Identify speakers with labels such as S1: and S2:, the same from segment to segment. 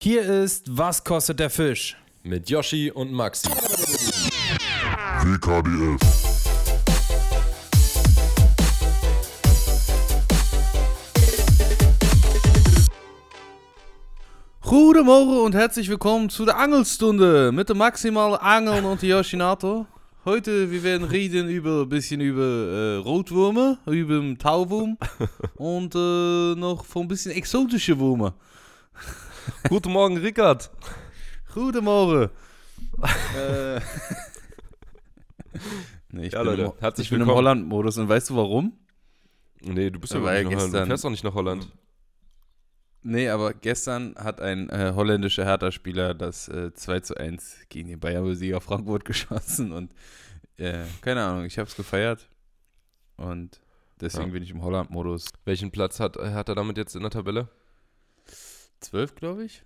S1: Hier ist Was kostet der Fisch?
S2: Mit Yoshi und Maxi.
S3: WKDF.
S1: Goedemorgen und herzlich willkommen zu der Angelstunde mit dem Maximal Angeln und Yoshinato. Heute, wir werden reden über ein bisschen über äh, Rotwürmer, über den Tauwurm und äh, noch von ein bisschen exotische Würmer.
S2: Guten Morgen, Rickard.
S1: Goedemorgen. äh, nee, ich
S2: Ja,
S1: bin
S2: Leute,
S1: im,
S2: herzlich
S1: ich bin im. Holland-Modus und weißt du warum?
S2: Nee, du bist ja
S1: Ja, gestern-
S2: Du fährst doch nicht nach Holland.
S1: Nee, aber gestern hat ein äh, holländischer Hertha-Spieler das äh, 2 zu 1 gegen den Bayern-Sieger Frankfurt geschossen und äh, keine Ahnung, ich habe es gefeiert und deswegen
S2: Ja.
S1: bin ich im Holland-Modus.
S2: Welchen Platz hat, hat er damit jetzt in der Tabelle?
S1: 12, glaube ich?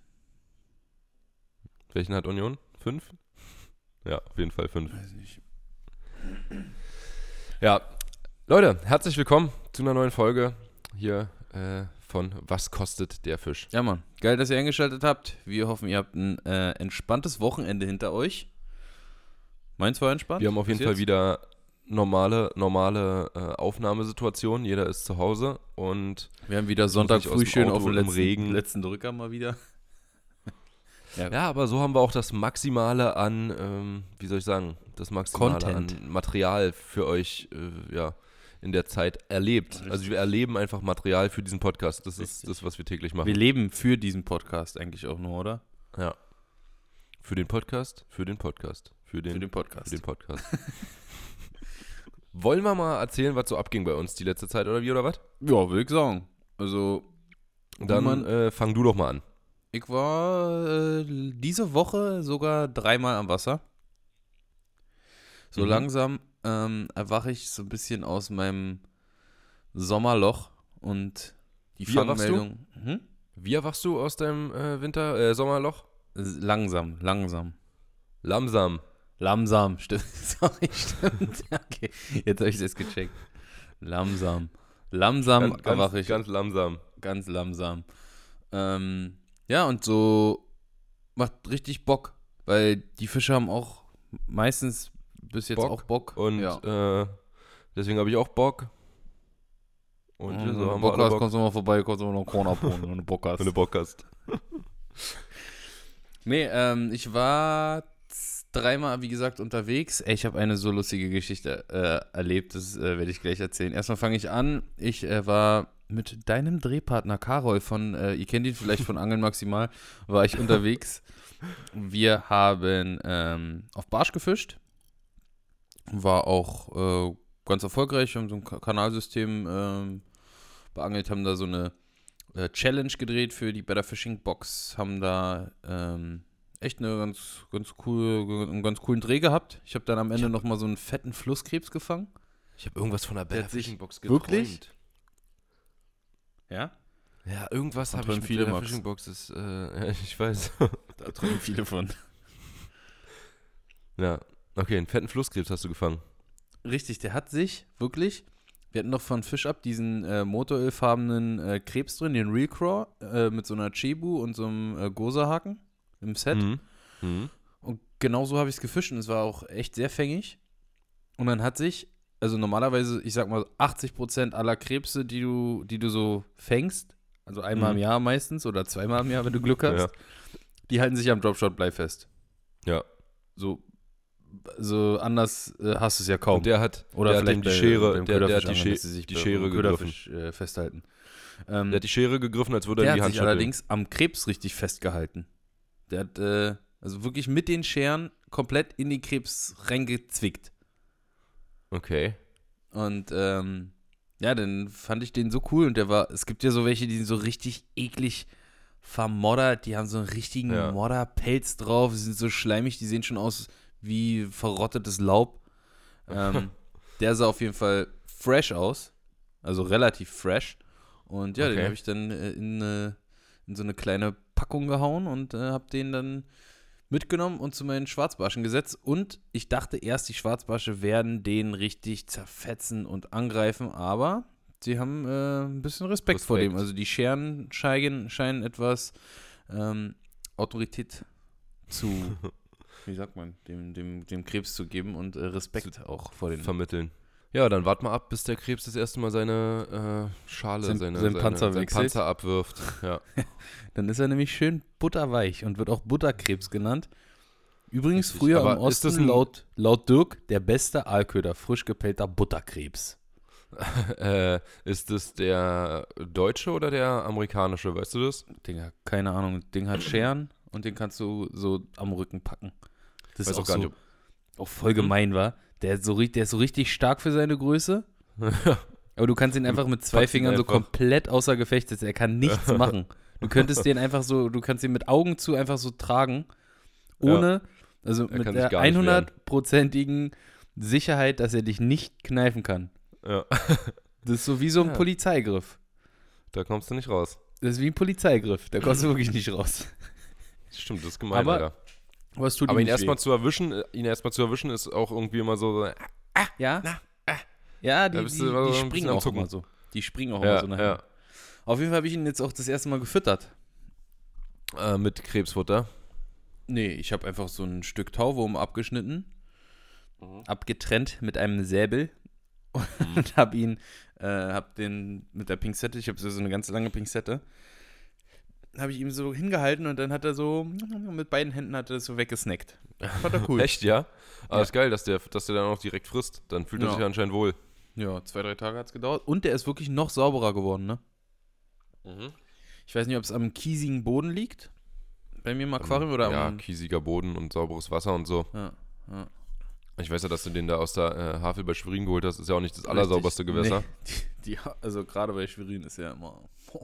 S2: Welchen hat Union? Fünf? Ja, auf jeden Fall fünf.
S1: Weiß nicht.
S2: Ja, Leute, herzlich willkommen zu einer neuen Folge hier äh, von Was kostet der Fisch?
S1: Ja, Mann. Geil, dass ihr eingeschaltet habt. Wir hoffen, ihr habt ein äh, entspanntes Wochenende hinter euch. Meins war entspannt.
S2: Wir haben auf jeden
S1: bis
S2: Fall
S1: jetzt.
S2: wieder normale, normale äh, Aufnahmesituation. Jeder ist zu Hause und
S1: Wir haben wieder Sonntag früh schön auf dem letzten,
S2: Regen.
S1: letzten Drücker mal wieder.
S2: ja, aber so haben wir auch das Maximale an, ähm, wie soll ich sagen, das Maximale
S1: Content.
S2: an Material für euch, äh, ja, in der Zeit erlebt. Also wir erleben einfach Material für diesen Podcast. Das ist
S1: Richtig.
S2: das, was wir täglich
S1: Wir
S2: machen.
S1: leben für diesen Podcast eigentlich auch nur, oder?
S2: Ja. Für den Podcast, für den Podcast, für den,
S1: Für den Podcast.
S2: für den Podcast. Wollen wir mal erzählen, was so abging bei uns die letzte Zeit oder wie oder was?
S1: Ja, würde ich sagen. Also,
S2: Dann
S1: man-
S2: äh, fang du doch mal an.
S1: ich war äh, diese Woche sogar dreimal am Wasser. So
S2: Mhm.
S1: langsam ähm, erwache ich so ein bisschen aus meinem Sommerloch und die
S2: Wie erwachst du?
S1: Fangmeldung. Hm?
S2: Wie erwachst du aus deinem äh, Winter, äh, Sommerloch?
S1: S- Langsam, langsam.
S2: Lamsam.
S1: Stimmt. Sorry, stimmt. Okay, jetzt habe ich es gecheckt. Langsam. Langsam
S2: Ganz,
S1: erwache ich.
S2: ganz langsam.
S1: ganz langsam. Ähm, ja, und so macht richtig Bock, weil die Fische haben auch meistens bis jetzt
S2: Bock
S1: auch Bock.
S2: Und
S1: ja.
S2: äh, deswegen habe ich auch Bock. Und
S1: wenn
S2: so haben
S1: Bock
S2: wir
S1: hast,
S2: Bock,
S1: kommst du mal vorbei, kommst du mal noch Korn abholen, wenn du Bock hast.
S2: wenn du Bock hast.
S1: Nee, ähm, ich war dreimal, wie gesagt, unterwegs. Ey, ich habe eine so lustige Geschichte äh, erlebt, das äh, werde ich gleich erzählen. Erstmal fange ich an. Ich äh, war mit deinem Drehpartner Karol von, äh, ihr kennt ihn vielleicht von Angeln Maximal, war ich unterwegs. Wir haben ähm, auf Barsch gefischt. War auch äh, ganz erfolgreich. Wir haben so ein Ka- Kanalsystem ähm, beangelt, haben da so eine äh, Challenge gedreht für die Better Fishing Box. Haben da ähm, echt eine ganz, ganz cool, einen ganz coolen Dreh gehabt. Ich habe dann am Ende nochmal so einen fetten Flusskrebs gefangen.
S2: Ich habe irgendwas von der
S1: Der sich-
S2: Fishing Box
S1: Wirklich? Ja?
S2: Ja, irgendwas habe ich mit
S1: viele,
S2: Better
S1: Max.
S2: Fishing Box. Ist, äh, ich weiß.
S1: Da träumen viele von.
S2: ja. Okay, einen fetten Flusskrebs hast du gefangen.
S1: Richtig, der hat sich wirklich. Wir hatten noch von Fish Up diesen äh, motorölfarbenen äh, Krebs drin, den Real Craw, äh, mit so einer Chebu und so einem äh, Gosa-Haken im Set.
S2: Mhm. Mhm.
S1: Und genau so habe ich es gefischt und es war auch echt sehr fängig. Und dann hat sich, also normalerweise, ich sag mal, 80% aller Krebse, die du, die du so fängst, also einmal
S2: Mhm.
S1: im Jahr meistens oder zweimal im Jahr, wenn du Glück hast,
S2: Ja.
S1: die halten sich am Dropshot bleifest.
S2: Ja.
S1: So, so anders äh, hast du es ja kaum.
S2: Und der hat,
S1: oder
S2: der hat
S1: vielleicht
S2: ihm die Schere, der, der hat die, Schere,
S1: sich
S2: die Schere gegriffen.
S1: Äh, festhalten. Ähm,
S2: Der hat die Schere gegriffen, als würde
S1: der
S2: er die
S1: hat
S2: Hand
S1: sich
S2: schütteln.
S1: allerdings am Krebs richtig festgehalten. Der hat äh, also wirklich mit den Scheren komplett in den Krebs reingezwickt.
S2: Okay.
S1: Und ähm, ja, dann fand ich den so cool und der war, es gibt ja so welche, die sind so richtig eklig vermoddert, die haben so einen richtigen
S2: Ja.
S1: Modderpelz drauf, sind so schleimig, die sehen schon aus wie verrottetes Laub. Ähm, der sah auf jeden Fall fresh aus, also relativ fresh. Und ja, den
S2: Okay.
S1: habe ich dann äh, in, äh, in so eine kleine Packung gehauen und äh, habe den dann mitgenommen und zu meinen Schwarzbarschen gesetzt. Und ich dachte erst, die Schwarzbarsche werden den richtig zerfetzen und angreifen, aber sie haben äh, ein bisschen Respekt, vor dem.
S2: Respekt.
S1: Also die Scheren scheinen, scheinen etwas ähm, Autorität zu, wie sagt man, dem, dem, dem Krebs zu geben und äh, Respekt auch vor den.
S2: vermitteln. Ja, dann wart mal ab, bis der Krebs das erste Mal seine äh, Schale,
S1: Sein-
S2: seine,
S1: seinen
S2: seine,
S1: Panzer
S2: seinen. Panzer abwirft. Ja.
S1: Dann ist er nämlich schön butterweich und wird auch Butterkrebs genannt. Übrigens
S2: Richtig,
S1: früher im
S2: ist das
S1: Osten laut, laut Dirk der beste Aalköder, frisch gepellter Butterkrebs.
S2: äh, ist das der deutsche oder der amerikanische, weißt du das?
S1: Digga, keine Ahnung, Ding hat Scheren und den kannst du so am Rücken packen. Das
S2: Weiß
S1: ist auch,
S2: auch
S1: so,
S2: nicht,
S1: auch voll gemein, war. Der, ist so, der ist so richtig stark für seine Größe. Aber du kannst ihn einfach mit zwei Fingern so komplett außer Gefecht setzen. Er kann nichts machen. Du könntest den einfach so, du kannst ihn mit Augen zu einfach so tragen, ohne, also
S2: Er
S1: mit der
S2: gar nicht wehren.
S1: 100-prozentigen Sicherheit, dass er dich nicht kneifen kann.
S2: Ja,
S1: Das ist so wie so ein
S2: Ja.
S1: Polizeigriff.
S2: da kommst du nicht raus.
S1: Das ist wie ein Polizeigriff. Da kommst du wirklich nicht raus.
S2: Stimmt, das ist gemein,
S1: Aber
S2: Alter.
S1: Aber es tut
S2: Aber ihn erstmal zu erwischen, äh, ihn erstmal zu erwischen, ist auch irgendwie immer so, äh,
S1: Ja? ja, die,
S2: Da
S1: die,
S2: bist du immer
S1: die
S2: so ein
S1: springen auch immer so. Die springen auch
S2: ja,
S1: immer so nachher.
S2: ja.
S1: Auf jeden Fall habe ich ihn jetzt auch das erste Mal gefüttert.
S2: Äh, mit Krebsfutter.
S1: Nee, ich habe einfach so ein Stück Tauwurm abgeschnitten, abgetrennt mit einem Säbel und habe ihn, äh, habe den mit der Pinzette, ich habe so eine ganz lange Pinzette, habe ich ihm so hingehalten und dann hat er so mit beiden Händen hat er das so weggesnackt. Fand er cool.
S2: Echt, ja? Aber
S1: Ja.
S2: ist geil, dass der, dass der dann auch direkt frisst. Dann fühlt er
S1: Ja.
S2: sich anscheinend wohl.
S1: Ja, zwei, drei Tage hat es gedauert. Und der ist wirklich noch sauberer geworden, ne? Ich weiß nicht, ob es am kiesigen Boden liegt. Bei mir im Aquarium oder
S2: Ja,
S1: am.
S2: kiesiger Boden und sauberes Wasser und so.
S1: Ja, ja.
S2: Ich weiß ja, dass du den da aus der äh, Havel bei Schwerin geholt hast. Ist ja auch nicht das allersauberste. Gewässer.
S1: Nee, die, die, also gerade bei Schwerin ist ja immer.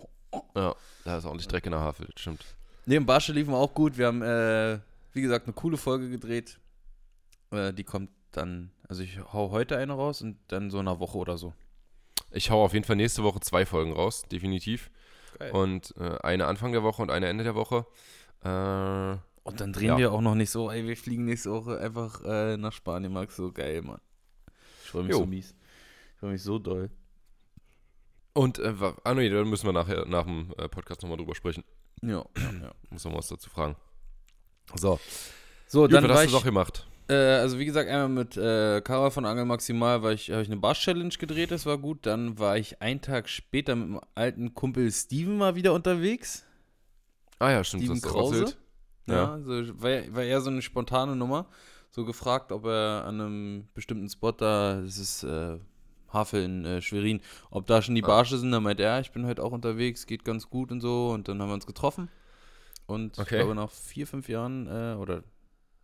S2: Ja, da ist ordentlich Dreck in der Havel, das stimmt.
S1: Ne, im Barsche liefen wir auch gut. Wir haben, äh, wie gesagt, eine coole Folge gedreht. Äh, die kommt dann, also ich hau heute eine raus und dann so in einer Woche oder so.
S2: Ich hau auf jeden Fall nächste Woche zwei Folgen raus, definitiv.
S1: Geil.
S2: Und äh, eine Anfang der Woche und eine Ende der Woche. Äh,
S1: Und dann drehen
S2: Ja.
S1: wir auch noch nicht so, ey, wir fliegen nächste Woche einfach äh, nach Spanien, Max. So geil, Mann. Ich freue mich
S2: Jo.
S1: so mies. Ich freue mich so doll.
S2: Und, äh, ah nee, da müssen wir nachher nach dem äh, Podcast nochmal drüber sprechen.
S1: Ja, ja, ja.
S2: Muss noch was dazu fragen. So,
S1: So,
S2: Gut,
S1: dann
S2: was
S1: war
S2: hast
S1: ich,
S2: du doch gemacht?
S1: äh, also wie gesagt, einmal mit äh, Kara von Angel Maximal war ich, habe ich eine Barsch-Challenge gedreht, das war gut. Dann war ich einen Tag später mit meinem alten Kumpel Steven mal wieder unterwegs.
S2: Ah ja, stimmt,
S1: Steven
S2: das
S1: Krause.
S2: erzählt.
S1: Ja,
S2: Ja.
S1: so, war, war eher so eine spontane Nummer. So gefragt, ob er an einem bestimmten Spot da, das ist äh, Havel in äh, Schwerin, ob da schon die. Barsche sind. Dann meinte er, ich bin heute auch unterwegs, geht ganz gut und so. Und dann haben wir uns getroffen. Und ich
S2: Okay.
S1: glaube, nach vier, fünf Jahren äh, oder,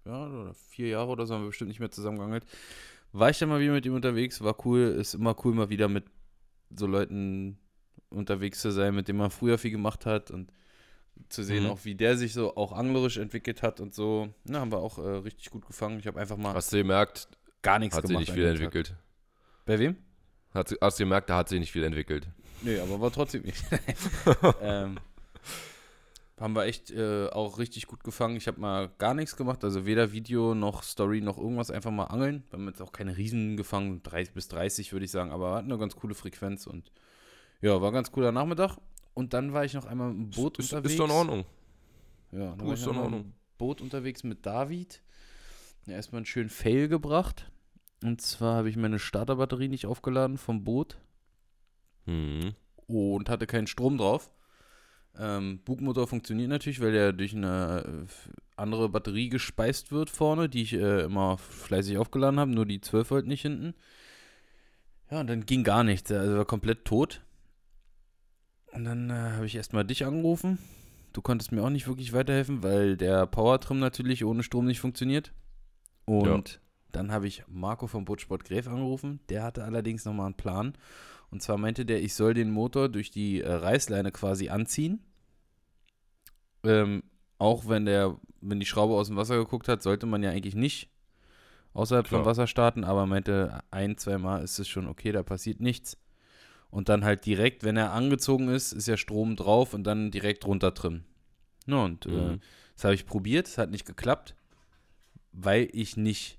S1: ja, oder vier Jahre oder so haben wir bestimmt nicht mehr zusammengeangelt. War ich dann mal wieder mit ihm unterwegs, war cool. Ist immer cool, mal wieder mit so Leuten unterwegs zu sein, mit denen man früher viel gemacht hat und zu sehen,
S2: Mhm.
S1: auch wie der sich so auch anglerisch entwickelt hat und so. Na, haben wir auch äh, richtig gut gefangen. Ich habe einfach mal
S2: Hast du gemerkt,
S1: gar nichts
S2: hat sich
S1: gemacht.
S2: nicht
S1: an
S2: viel
S1: dem Tag.
S2: entwickelt.
S1: Bei wem?
S2: Hat, hast du gemerkt, da hat sich nicht viel entwickelt.
S1: Nee, aber war trotzdem nicht. ähm, haben wir echt äh, auch richtig gut gefangen. Ich habe mal gar nichts gemacht, also weder Video noch Story noch irgendwas, einfach mal angeln. Wir haben jetzt auch keine Riesen gefangen, 30 bis 30 würde ich sagen, aber hatten eine ganz coole Frequenz und ja, war ganz cooler Nachmittag. Und dann war ich noch einmal im Boot
S2: Ist,
S1: unterwegs.
S2: ist doch in Ordnung.
S1: Ja, dann
S2: Du,
S1: war
S2: ist
S1: ich
S2: in Ordnung.
S1: im Boot unterwegs mit David. Ja, erstmal einen schönen Fail gebracht. Und zwar habe ich meine Starterbatterie nicht aufgeladen vom Boot
S2: Hm.
S1: und hatte keinen Strom drauf. Ähm, Bugmotor funktioniert natürlich, weil der durch eine äh, andere Batterie gespeist wird vorne, die ich äh, immer fleißig aufgeladen habe, nur die 12 Volt nicht hinten. Ja, und dann ging gar nichts, also war komplett tot. Und dann äh, habe ich erstmal dich angerufen. Du konntest mir auch nicht wirklich weiterhelfen, weil der Powertrim natürlich ohne Strom nicht funktioniert. Und dann habe ich Marco vom Bootsport Gräf angerufen. Der hatte allerdings nochmal einen Plan. Und zwar meinte der, ich soll den Motor durch die äh, Reißleine quasi anziehen. Ähm, auch wenn der, wenn die Schraube aus dem Wasser geguckt hat, sollte man ja eigentlich nicht außerhalb vom
S2: Klar.
S1: Wasser starten, aber meinte, ein, zweimal ist es schon okay, da passiert nichts. Und dann halt direkt, wenn er angezogen ist, ist ja Strom drauf und dann direkt runter trimmen. Ja, und äh,
S2: Mhm.
S1: das habe ich probiert, es hat nicht geklappt, weil ich nicht,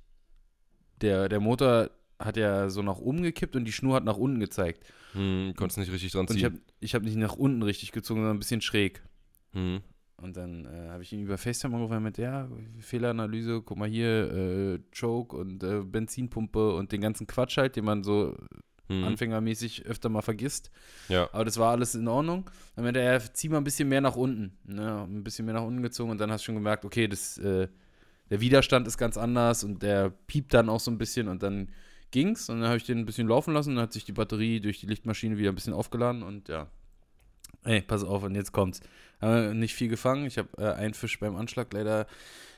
S1: der, der Motor hat ja so nach oben gekippt und die Schnur hat nach unten gezeigt.
S2: Hm, konntest nicht richtig dran
S1: Und ich habe
S2: ziehen.
S1: ich hab nicht nach unten richtig gezogen, sondern ein bisschen schräg.
S2: Hm.
S1: Und dann äh, habe ich ihn über FaceTime angerufen mit, ja, Fehleranalyse, guck mal hier, äh, Choke und äh, Benzinpumpe und den ganzen Quatsch halt, den man so
S2: Mhm.
S1: anfängermäßig öfter mal vergisst.
S2: Ja.
S1: Aber das war alles in Ordnung. Dann meinte er, zieh mal ein bisschen mehr nach unten. Ne? Ein bisschen mehr nach unten gezogen und dann hast du schon gemerkt, okay, das, äh, der Widerstand ist ganz anders und der piept dann auch so ein bisschen und dann ging's. Und dann habe ich den ein bisschen laufen lassen und dann hat sich die Batterie durch die Lichtmaschine wieder ein bisschen aufgeladen und ja. Ey, pass auf, und jetzt kommt's. Haben wir nicht viel gefangen. Ich habe äh, einen Fisch beim Anschlag leider,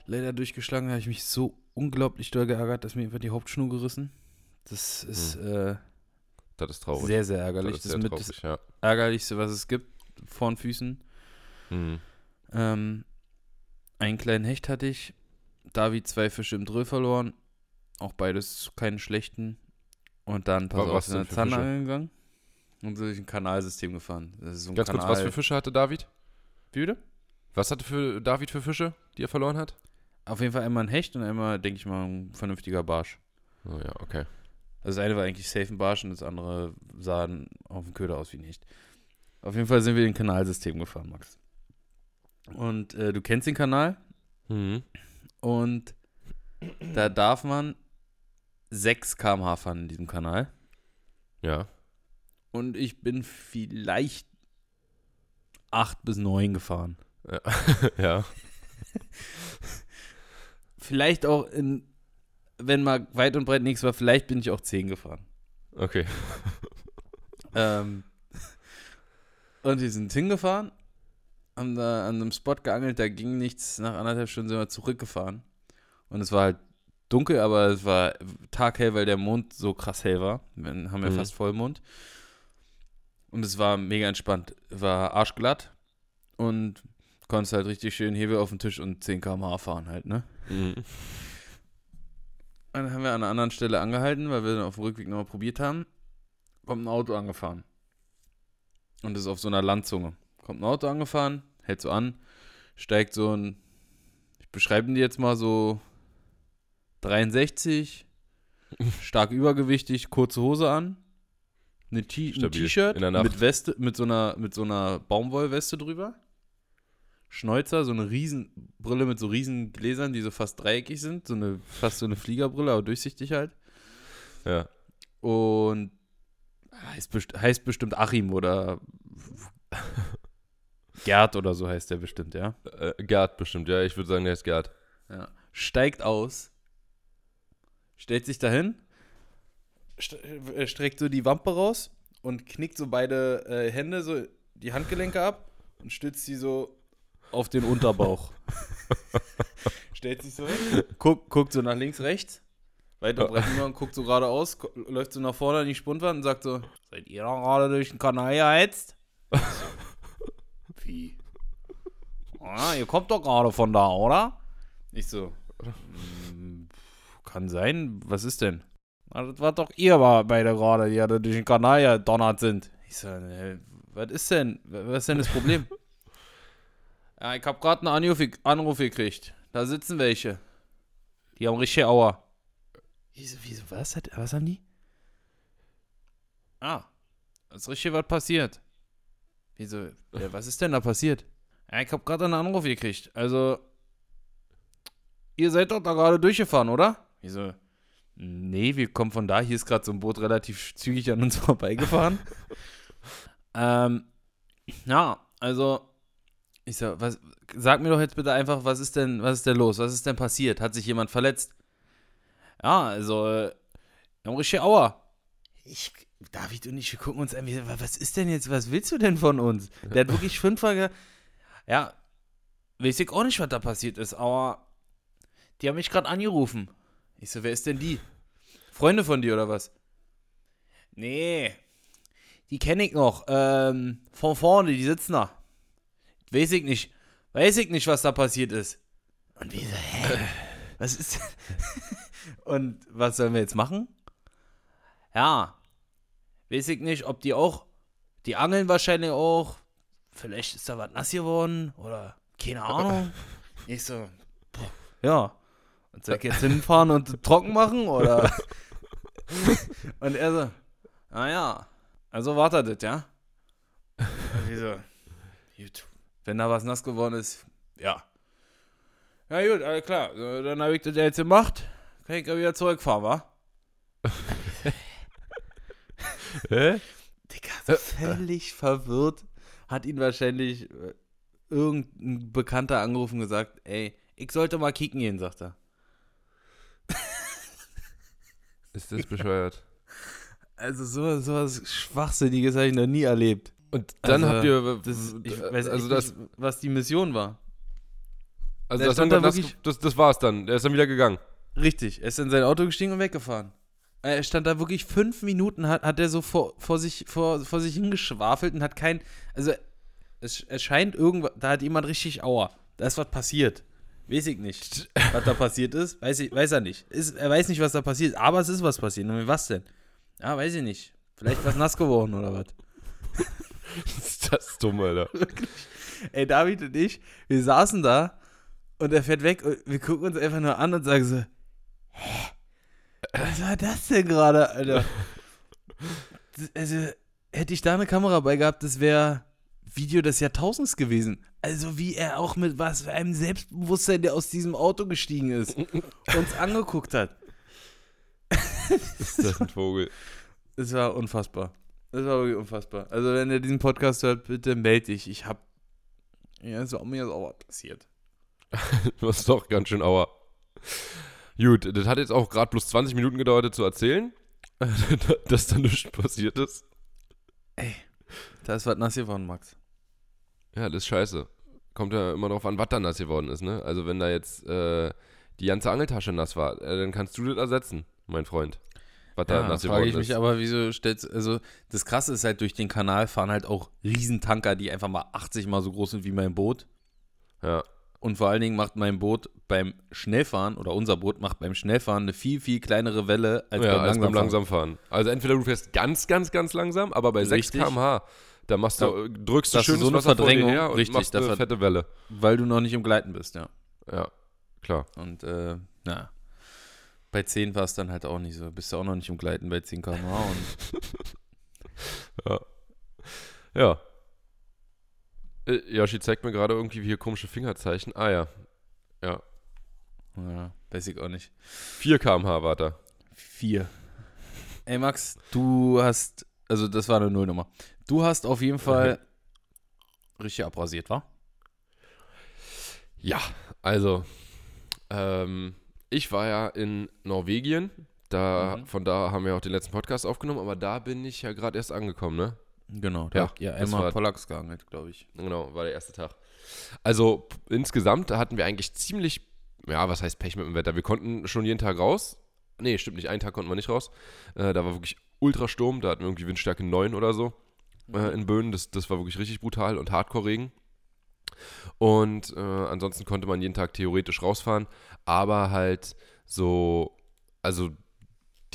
S1: leider durchgeschlagen. Da habe ich mich so unglaublich doll geärgert, dass mir einfach die Hauptschnur gerissen. Das ist äh,
S2: Das ist traurig.
S1: sehr, sehr ärgerlich.
S2: das
S1: Das
S2: ist
S1: ist
S2: sehr
S1: mit das
S2: traurig,
S1: ärgerlichste, was es gibt, vor den Füßen.
S2: ja. Mhm.
S1: Ähm, einen kleinen Hecht hatte ich. David zwei Fische im Drill verloren. Auch beides keine schlechten. Und dann, pass auf, sind Zahnangeln gegangen. Und so durch ein Kanalsystem gefahren. Das ist so ein
S2: Ganz
S1: Kanal.
S2: kurz, was für Fische hatte David?
S1: Wie bitte?
S2: Was hatte für David für Fische, die er verloren hat?
S1: Auf jeden Fall einmal ein Hecht und einmal, denke ich mal, ein vernünftiger Barsch.
S2: Oh ja, okay.
S1: Also das eine war eigentlich safe ein Barsch und das andere sah auf dem Köder aus wie nicht. Auf jeden Fall sind wir in ein Kanalsystem gefahren, Max. Und äh, du kennst den Kanal
S2: Mhm.
S1: Und da darf man 6 km/h fahren in diesem Kanal.
S2: Ja.
S1: Und ich bin vielleicht 8 bis 9 gefahren.
S2: ja.
S1: Vielleicht auch in, wenn mal weit und breit nichts war, vielleicht bin ich auch 10 gefahren.
S2: Okay.
S1: Ähm, und wir sind hingefahren, haben da an einem Spot geangelt, da ging nichts. Nach anderthalb Stunden sind wir zurückgefahren. Und es war halt dunkel, aber es war taghell, weil der Mond so krass hell war. Wir haben ja
S2: Mhm.
S1: fast Vollmond. Und es war mega entspannt. War arschglatt und konntest halt richtig schön Hebel auf den Tisch und 10 km/h fahren halt, ne?
S2: Mhm.
S1: Dann haben wir an einer anderen Stelle angehalten, weil wir dann auf dem Rückweg nochmal probiert haben. Kommt ein Auto angefahren. Und ist auf so einer Landzunge. Kommt ein Auto angefahren, hält so an, steigt so ein, ich beschreibe ihn jetzt mal so 63, stark übergewichtig, kurze Hose an, eine T- ein. T-Shirt mit Weste, mit so einer, mit so einer Baumwollweste drüber. Schnäuzer, so eine riesen Brille mit so riesen Gläsern, die so fast dreieckig sind, so eine fast so eine Fliegerbrille, aber durchsichtig halt.
S2: Ja.
S1: Und heißt, best heißt bestimmt Achim oder Gerd oder so heißt der bestimmt, ja.
S2: Äh, Gerd bestimmt, ja. Ich würde sagen, der ist Gerd.
S1: ja. Steigt aus, stellt sich dahin, st äh, streckt so die Wampe raus und knickt so beide äh, Hände, so die Handgelenke ab und stützt sie so auf den Unterbauch. stellt sich so hin, guckt, guckt so nach links, rechts, weiter breit über und guckt so geradeaus, läuft so nach vorne an die Spundwand und sagt so, seid ihr doch gerade durch den Kanal geheizt? Wie? Ah, ihr kommt doch gerade von da, oder? Ich so, "Mm, kann sein, was ist denn? Ah, das war doch ihr war beide gerade, die ja da durch den Kanal gedonnert sind. Ich so, "Ne, was ist denn, was ist denn das Problem? ja, ich hab gerade einen Anruf, Anruf gekriegt. Da sitzen welche. Die haben richtig Aua. Wieso, wieso, was, hat, was haben die? Ah, ist richtig was passiert. Wieso, ja, was ist denn da passiert? Ja, ich hab gerade einen Anruf gekriegt. Also, ihr seid doch da gerade durchgefahren, oder? Wieso? Nee, wir kommen von da. Hier ist gerade so ein Boot relativ zügig an uns vorbeigefahren. ähm, ja, also, ich sag, was, sag mir doch jetzt bitte einfach, was ist denn, was ist denn los? Was ist denn passiert? Hat sich jemand verletzt? Ja, also, äh, wir haben richtig Aua. Ich, David und ich, wir gucken uns an, wie- was ist denn jetzt, was willst du denn von uns? Der hat wirklich fünfmal, ge ja, weiß ich auch nicht, was da passiert ist, aber die haben mich gerade angerufen. Ich so, wer ist denn die? Freunde von dir oder was? Nee, die kenne ich noch, ähm, von vorne, die sitzen da. Weiß ich nicht, weiß ich nicht, was da passiert ist. Und wir so, hä? Was ist denn? Und was sollen wir jetzt machen? Ja, weiß ich nicht, ob die auch, die angeln wahrscheinlich auch. Vielleicht ist da was nass geworden oder keine Ahnung. Ich so, boah, ja. Und soll ich jetzt hinfahren und trocken machen oder? Und er so, ah ja, also wartet das, ja? Und ich so, gut, Wenn da was nass geworden ist, ja. Ja gut, alles klar. Dann habe ich das jetzt gemacht. Kann ich wieder zurückfahren, wa?
S2: Hä?
S1: Digga, völlig verwirrt hat ihn wahrscheinlich äh, irgendein Bekannter angerufen und gesagt, ey, ich sollte mal kicken gehen, sagt er.
S2: Ist das bescheuert?
S1: Also so, so was Schwachsinniges habe ich noch nie erlebt.
S2: Und dann
S1: Also,
S2: habt ihr.
S1: Das, ich weiß
S2: also das,
S1: nicht, was die Mission war.
S2: also das, das,
S1: da
S2: das, das, das war's dann. Der ist dann wieder gegangen.
S1: Richtig, er ist in sein Auto gestiegen und weggefahren. Er stand da wirklich fünf Minuten, hat, hat er so vor, vor, sich, vor, vor sich hingeschwafelt und hat kein. Also, es, es scheint irgendwas. Da hat jemand richtig Aua. Da ist was passiert. Weiß ich nicht. was da passiert ist, weiß, ich, weiß er nicht. Ist, er weiß nicht, was da passiert ist, aber es ist was passiert. Und was denn? Ja, weiß ich nicht. Vielleicht was nass geworden oder was.
S2: ist das dumm, Alter.
S1: Ey, David und ich, wir saßen da und er fährt weg und wir gucken uns einfach nur an und sagen so, hä? Was war das denn gerade, Alter? Das- Also, hätte ich da eine Kamera bei gehabt, das wäre Video des Jahrtausends gewesen. Also, wie er auch mit was für einem Selbstbewusstsein, der aus diesem Auto gestiegen ist, uns angeguckt hat.
S2: Ist das ein Vogel?
S1: Es war unfassbar. Das war wirklich unfassbar. Also, wenn ihr diesen Podcast hört, bitte meld dich. Ich hab. Ja, so, mir ist auch was passiert.
S2: Das ist doch ganz schön Aua. Gut, das hat jetzt auch gerade bloß 20 Minuten gedauert, das zu erzählen, dass da nichts passiert ist.
S1: Da ist was nass geworden, Max.
S2: Ja, das ist scheiße. Kommt ja immer darauf an, was da nass geworden ist, ne? Also wenn da jetzt äh, die ganze Angeltasche nass war, äh, dann kannst du das ersetzen, mein Freund. Was da
S1: Ja,
S2: nass
S1: frage
S2: geworden
S1: ich mich
S2: ist.
S1: aber, wieso stellst also das Krasse ist halt, durch den Kanal fahren halt auch Riesentanker, die einfach mal 80 mal so groß sind wie mein Boot.
S2: Ja,
S1: Und vor allen Dingen macht mein Boot beim Schnellfahren oder unser Boot macht beim Schnellfahren eine viel, viel kleinere Welle als
S2: ja
S1: beim
S2: als beim
S1: Langsamfahren.
S2: Also entweder du fährst ganz, ganz, ganz langsam, aber bei 6
S1: Richtig.
S2: km/h, da machst du, äh, drückst du schön
S1: so eine
S2: Wasser vor
S1: Verdrängung.
S2: her und
S1: Richtig,
S2: machst eine fette Welle.
S1: Weil du noch nicht im Gleiten bist, ja.
S2: Ja, klar.
S1: Und äh, ja. Bei 10 war es dann halt auch nicht so. Bist du auch noch nicht im Gleiten bei 10 km/h und
S2: Ja. Äh, Yoshi zeigt mir gerade irgendwie hier komische Fingerzeichen. Ah ja. Ja.
S1: ja, weiß ich auch nicht.
S2: 4 km/h war da.
S1: 4. Ey, Max, du hast, also das war eine Nullnummer. Du hast auf jeden Fall richtig abrasiert, wa?
S2: Ja, also, ähm, ich war ja in Norwegien. Da,
S1: Mhm.
S2: Von da haben wir auch den letzten Podcast aufgenommen, aber da bin ich ja gerade erst angekommen, ne?
S1: Genau,
S2: Ja,
S1: da habt ihr
S2: das
S1: einmal
S2: war-
S1: Pollacks geangelt, glaube ich.
S2: Genau, war der erste Tag. Also insgesamt hatten wir eigentlich ziemlich, ja, was heißt Pech mit dem Wetter? Wir konnten schon jeden Tag raus. Nee, stimmt nicht, einen Tag konnten wir nicht raus. Äh, da war wirklich Ultrasturm, da hatten wir irgendwie Windstärke 9 oder so äh, in Böen. Das, das war wirklich richtig brutal und Hardcore-Regen. Und äh, ansonsten konnte man jeden Tag theoretisch rausfahren, aber halt so, also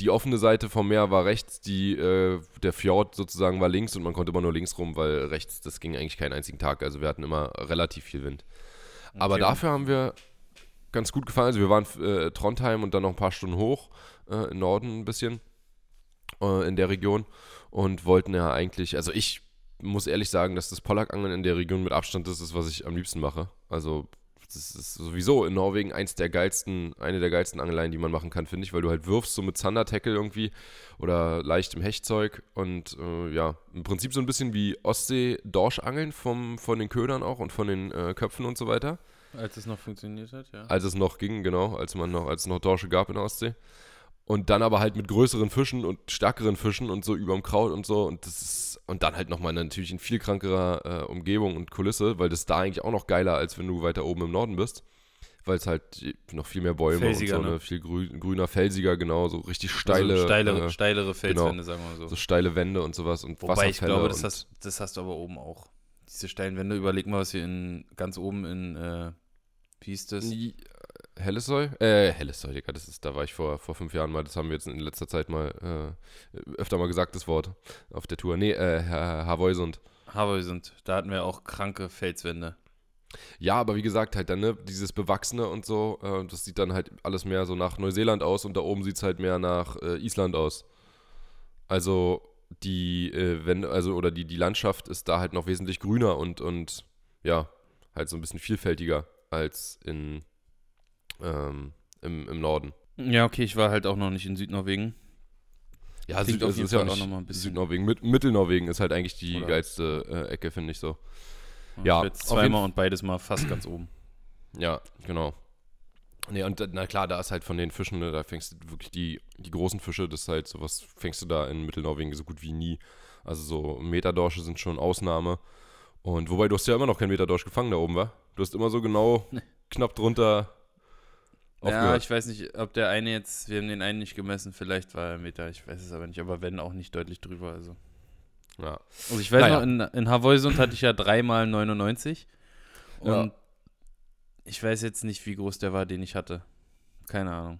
S2: die offene Seite vom Meer war rechts, die, äh, der Fjord sozusagen war links und man konnte immer nur links rum, weil rechts, das ging eigentlich keinen einzigen Tag. Also wir hatten immer relativ viel Wind. Aber
S1: Okay.
S2: dafür haben wir ganz gut gefahren. Also wir waren äh, Trondheim und dann noch ein paar Stunden hoch, äh, im Norden ein bisschen, äh, in der Region und wollten ja eigentlich, also ich muss ehrlich sagen, dass das Pollackangeln in der Region mit Abstand das ist, was ich am liebsten mache. Also das ist sowieso in Norwegen eins der geilsten, eine der geilsten Angeleien, die man machen kann, finde ich, weil du halt wirfst so mit Zander-Tackle irgendwie oder leichtem Hechtzeug und äh, ja, im Prinzip so ein bisschen wie Ostsee-Dorschangeln vom, von den Ködern auch und von den äh, Köpfen und so weiter.
S1: Als es noch funktioniert hat, ja.
S2: Als es noch ging, genau, als man noch, als es noch Dorsche gab in der Ostsee. Und dann aber halt mit größeren Fischen und stärkeren Fischen und so überm Kraut und so. Und das ist, und dann halt nochmal natürlich in viel krankerer äh, Umgebung und Kulisse, weil das da eigentlich auch noch geiler, als wenn du weiter oben im Norden bist. Weil es halt noch viel mehr Bäume
S1: Felsiger,
S2: und so,
S1: ne?
S2: ne? Viel grü grüner, felsiger, genau, so richtig steile,
S1: also steilere,
S2: äh,
S1: steilere Felswände, sagen wir mal so.
S2: so steile Wände und sowas und
S1: Wobei ich glaube, das hast, das hast du aber oben auch. Diese steilen Wände, überleg mal, wir in ganz oben in, äh, wie hieß das?
S2: Hellessoy? Äh, Hellessoy, Digga, das ist, da war ich vor, vor fünf Jahren mal, das haben wir jetzt in letzter Zeit mal äh, öfter mal gesagt, das Wort auf der Tour. Nee, äh, Havoisund.
S1: Havösund. Da hatten wir auch kranke Felswände.
S2: Ja, aber wie gesagt, halt dann, ne, dieses Bewachsene und so, äh, das sieht dann halt alles mehr so nach Neuseeland aus und da oben sieht es halt mehr nach äh, Island aus. Also die äh, Wände, also oder die, die Landschaft ist da halt noch wesentlich grüner und, und ja, halt so ein bisschen vielfältiger als in, ähm, im, im Norden.
S1: Ja, okay, ich war halt auch noch nicht in Südnorwegen.
S2: Ja, Süd, ist ja auch
S1: noch mal ein bisschen-
S2: Südnorwegen. Mit, Mittelnorwegen ist halt eigentlich die
S1: Oder-
S2: geilste äh, Ecke, finde ich so. Ja, jeden
S1: zweimal und beides mal fast ganz oben.
S2: Ja, genau. Nee, und na klar, da ist halt von den Fischen, ne, da fängst du wirklich die, die großen Fische, das ist halt sowas, fängst du da in Mittelnorwegen so gut wie nie. Also so Metadorsche sind schon Ausnahme. Und wobei, du hast ja immer noch keinen Metadorsch gefangen da oben, wa? Du hast immer so genau knapp drunter
S1: Ja,
S2: aufgehört.
S1: ich weiß nicht, ob der eine jetzt, wir haben den einen nicht gemessen, vielleicht war er Meter, ich weiß es aber nicht, aber wenn auch nicht deutlich drüber, also.
S2: Ja.
S1: Also ich weiß
S2: Naja.
S1: noch, in, in Havoisund hatte ich ja dreimal 99 und
S2: Ja.
S1: ich weiß jetzt nicht, wie groß der war, den ich hatte. Keine Ahnung.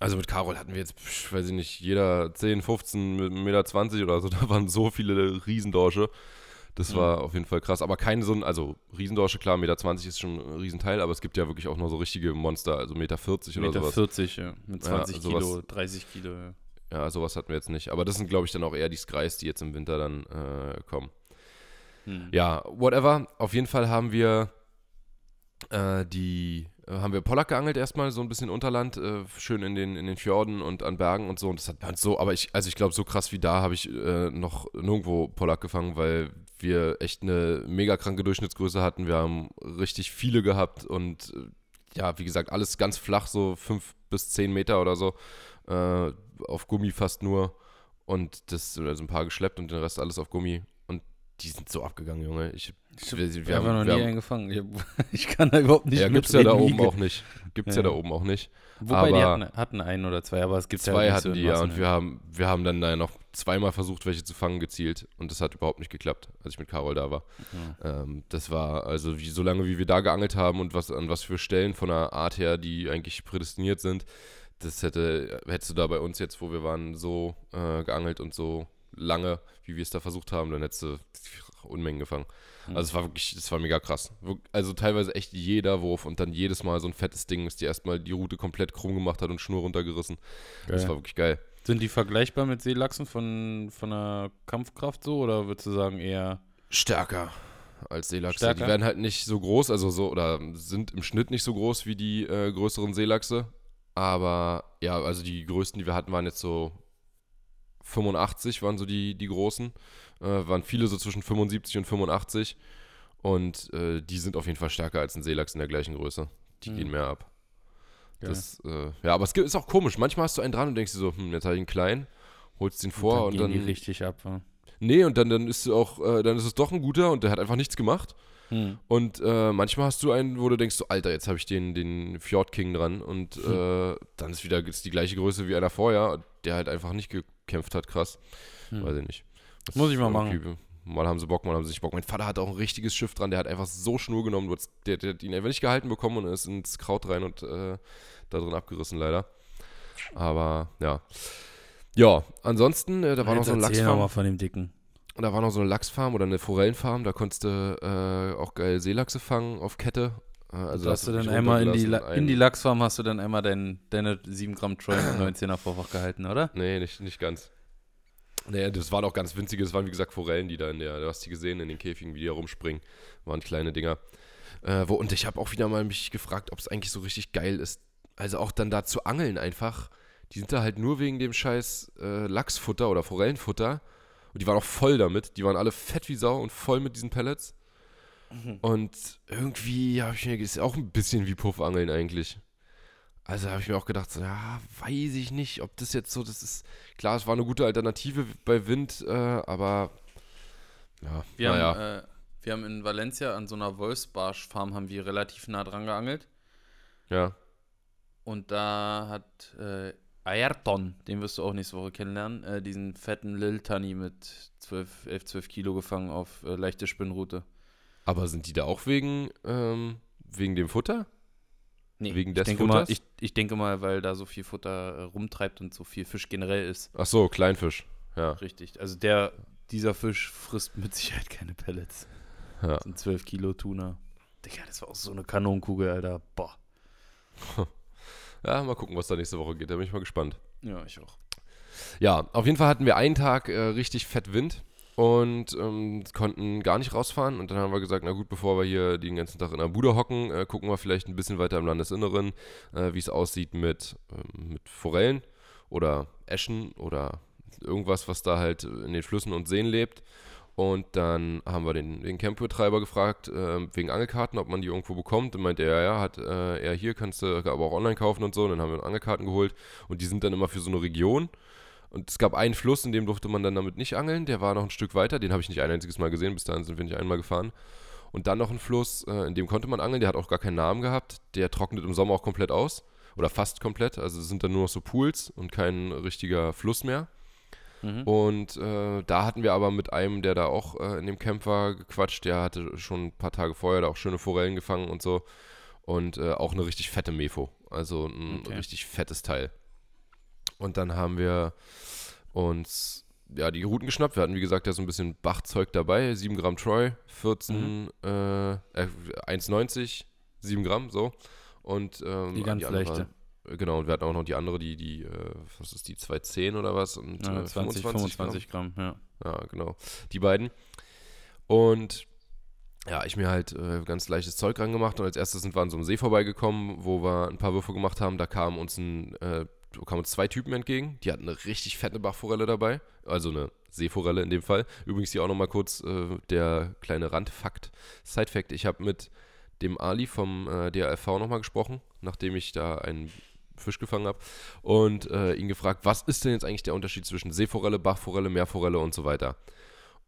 S2: Also mit Carol hatten wir jetzt, weiß ich nicht, jeder 10, 15, mit 1,20 Meter 20 oder so, da waren so viele Riesendorsche. Das
S1: Mhm.
S2: war auf jeden Fall krass. Aber keine so ein, also Riesendorsche, klar, 1,20 Meter 20 ist schon ein Riesenteil, aber es gibt ja wirklich auch noch so richtige Monster, also 1,40 Meter 40 oder
S1: Meter
S2: sowas.
S1: 40, ja, mit
S2: Ja,
S1: 20
S2: sowas-
S1: Kilo, 30 Kilo, ja.
S2: Ja, sowas hatten wir jetzt nicht. Aber das sind, glaube ich, dann auch eher die Skreis, die jetzt im Winter dann äh, kommen.
S1: Hm.
S2: Ja, whatever. Auf jeden Fall haben wir äh, die, äh, haben wir Pollack geangelt erstmal, so ein bisschen Unterland, äh, schön in den, in den Fjorden und an Bergen und so. Und das hat halt so, aber ich, also ich glaube, so krass wie da habe ich äh, noch nirgendwo Pollack gefangen, weil wir echt eine mega kranke Durchschnittsgröße hatten. Wir haben richtig viele gehabt und äh, ja, wie gesagt, alles ganz flach, so fünf bis zehn Meter oder so. Äh, auf Gummi fast nur. Und das, also ein paar geschleppt und den Rest alles auf Gummi. Die sind so abgegangen, Junge. Ich,
S1: Ich
S2: wir,
S1: habe
S2: wir haben,
S1: noch
S2: wir
S1: nie
S2: haben,
S1: einen gefangen. Ich, ich kann da überhaupt nicht
S2: ja, gibt's ja da oben auch nicht. Gibt's ja.
S1: Ja.
S2: da oben auch nicht.
S1: Wobei, die
S2: aber-
S1: hatten, hatten einen oder zwei, aber es gibt
S2: Zwei
S1: ja
S2: hatten die ja und wir haben, wir haben dann da noch zweimal versucht, welche zu fangen gezielt und das hat überhaupt nicht geklappt, als ich mit Carol da war. Ähm, das war also wie solange wie wir da geangelt haben und was an was für Stellen von der Art her, die eigentlich prädestiniert sind, das hätte hättest du da bei uns jetzt, wo wir waren, so äh, geangelt und so lange, wie wir es da versucht haben, dann hättest du Unmengen gefangen.
S1: Mhm.
S2: Also es war wirklich, es war mega krass. Also teilweise echt jeder Wurf und dann jedes Mal so ein fettes Ding, das dir erstmal die Route komplett krumm gemacht hat und Schnur runtergerissen. Das war wirklich geil.
S1: Sind die vergleichbar mit Seelachsen von, von der Kampfkraft so oder würdest du sagen eher
S2: Stärker als Seelachse.
S1: Stärker?
S2: Die werden halt nicht so groß, also so, oder sind im Schnitt nicht so groß wie die äh, größeren Seelachse. Aber ja, also die größten, die wir hatten, waren jetzt so 85, waren so die, die großen. Äh, waren viele so zwischen 75 und 85. Und äh, die sind auf jeden Fall stärker als ein Seelachs in der gleichen Größe. Die
S1: Mhm.
S2: gehen mehr ab. Das, äh, ja, aber es gibt- ist auch komisch. Manchmal hast du einen dran und denkst dir so, hm, jetzt habe ich einen kleinen, holst den vor und
S1: gehen
S2: dann.
S1: die richtig ab. Ja.
S2: Nee, und dann, dann ist auch, äh, dann ist es doch ein guter und der hat einfach nichts gemacht.
S1: Hm.
S2: Und äh, manchmal hast du einen, wo du denkst, so, Alter, jetzt habe ich den, den Fjord King dran und äh, dann ist wieder ist die gleiche Größe wie einer vorher, der halt einfach nicht gekämpft hat, krass.
S1: Hm.
S2: Weiß ich nicht. Das
S1: Muss ich mal machen.
S2: Mal haben sie Bock, mal haben sie nicht Bock. Mein Vater hat auch ein richtiges Schiff dran, der hat einfach so Schnur genommen, du hast, der, der hat ihn einfach nicht gehalten bekommen und ist ins Kraut rein und äh, da drin abgerissen, leider. Aber ja. Ja, ansonsten, äh, da war noch
S1: Jetzt
S2: so ein
S1: noch
S2: Lachsfarm.
S1: mal von dem Dicken.
S2: Und da war noch so eine Lachsfarm oder eine Forellenfarm, da konntest du äh, auch geil Seelachse fangen auf Kette. Also
S1: hast du dann einmal in die, La in die Lachsfarm hast du dann einmal dein, deine 7 Gramm Troy mit 19er Vorfach gehalten, oder?
S2: Nee, nicht, nicht ganz. Nee, das waren auch ganz winzige, das waren wie gesagt Forellen, die da in der, du hast die gesehen in den Käfigen, wie die da rumspringen. Waren kleine Dinger. Äh, wo, und ich habe auch wieder mal mich gefragt, ob es eigentlich so richtig geil ist. Also auch dann da zu angeln einfach. Die sind da halt nur wegen dem scheiß äh, Lachsfutter oder Forellenfutter. Und die waren auch voll damit. Die waren alle fett wie Sau und voll mit diesen Pellets. Und irgendwie habe ich mir, ist auch ein bisschen wie Puffangeln eigentlich. Also habe ich mir auch gedacht, so, ja, weiß ich nicht, ob das jetzt so, das ist, klar, es war eine gute Alternative bei Wind, äh, aber ja,
S1: Wir,
S2: naja.
S1: haben, äh, wir haben in Valencia an so einer Wolfsbarschfarm haben wir relativ nah dran geangelt.
S2: ja.
S1: Und da hat äh, Ayrton, den wirst du auch nächste Woche kennenlernen, äh, diesen fetten Lil Tunny mit 12, 11, 12 Kilo gefangen auf äh, leichte Spinnrute.
S2: Aber sind die da auch wegen, ähm, wegen dem Futter?
S1: Nee,
S2: Wegen
S1: ich
S2: des
S1: denke mal, ich, ich denke mal, weil da so viel Futter äh, rumtreibt und so viel Fisch generell ist.
S2: Ach so, Kleinfisch, ja.
S1: Richtig. Also der, dieser Fisch frisst mit Sicherheit keine Pellets.
S2: ja.
S1: Das sind 12 Kilo Tuna. Digga, das war auch so eine Kanonenkugel, Alter. Boah.
S2: Ja, mal gucken, was da nächste Woche geht, da bin ich mal gespannt.
S1: Ja, ich auch.
S2: Ja, auf jeden Fall hatten wir einen Tag äh, richtig fett Wind und ähm, konnten gar nicht rausfahren. Und dann haben wir gesagt, na gut, bevor wir hier den ganzen Tag in der Bude hocken, äh, gucken wir vielleicht ein bisschen weiter im Landesinneren, äh, wie es aussieht mit, ähm, mit Forellen oder Eschen oder irgendwas, was da halt in den Flüssen und Seen lebt. Und dann haben wir den, den Campbetreiber gefragt, äh, wegen Angelkarten, ob man die irgendwo bekommt. Und meinte er, ja, hat äh, er hier, kannst du aber auch online kaufen und so. Und dann haben wir Angelkarten geholt. Und die sind dann immer für so eine Region. Und es gab einen Fluss, in dem durfte man dann damit nicht angeln. Der war noch ein Stück weiter. Den habe ich nicht ein einziges Mal gesehen. Bis dahin sind wir nicht einmal gefahren. Und dann noch ein Fluss, äh, in dem konnte man angeln. Der hat auch gar keinen Namen gehabt. Der trocknet im Sommer auch komplett aus. Oder fast komplett. Also es sind dann nur noch so Pools und kein richtiger Fluss mehr. Mhm. Und äh, da hatten wir aber mit einem, der da auch äh, in dem Camp war, gequatscht. Der hatte schon ein paar Tage vorher da auch schöne Forellen gefangen und so. Und äh, auch eine richtig fette Mefo. Also ein okay. richtig fettes Teil. Und dann haben wir uns ja, die Routen geschnappt. Wir hatten, wie gesagt, ja so ein bisschen Bachzeug dabei. 7 Gramm Troy, 14, mhm. äh, 1,90, 7 Gramm, so. Und ähm,
S1: die ganz die andere, leichte.
S2: Genau, und wir hatten auch noch die andere, die, die, äh, was ist die, 210 oder was? Und,
S1: ja, 20, 25, 25 Gramm. Gramm,
S2: ja. Ja, genau. Die beiden. Und ja, ich mir halt äh, ganz leichtes Zeug rangemacht und als erstes sind wir an so einem See vorbeigekommen, wo wir ein paar Würfe gemacht haben. Da kam uns ein, äh, kamen zwei Typen entgegen. Die hatten eine richtig fette Bachforelle dabei, also eine Seeforelle in dem Fall. Übrigens hier auch nochmal kurz äh, der kleine Randfakt, Side-Fact. Ich habe mit dem Ali vom äh, DRFV nochmal gesprochen, nachdem ich da einen Fisch gefangen habe und äh, ihn gefragt, was ist denn jetzt eigentlich der Unterschied zwischen Seeforelle, Bachforelle, Meerforelle und so weiter.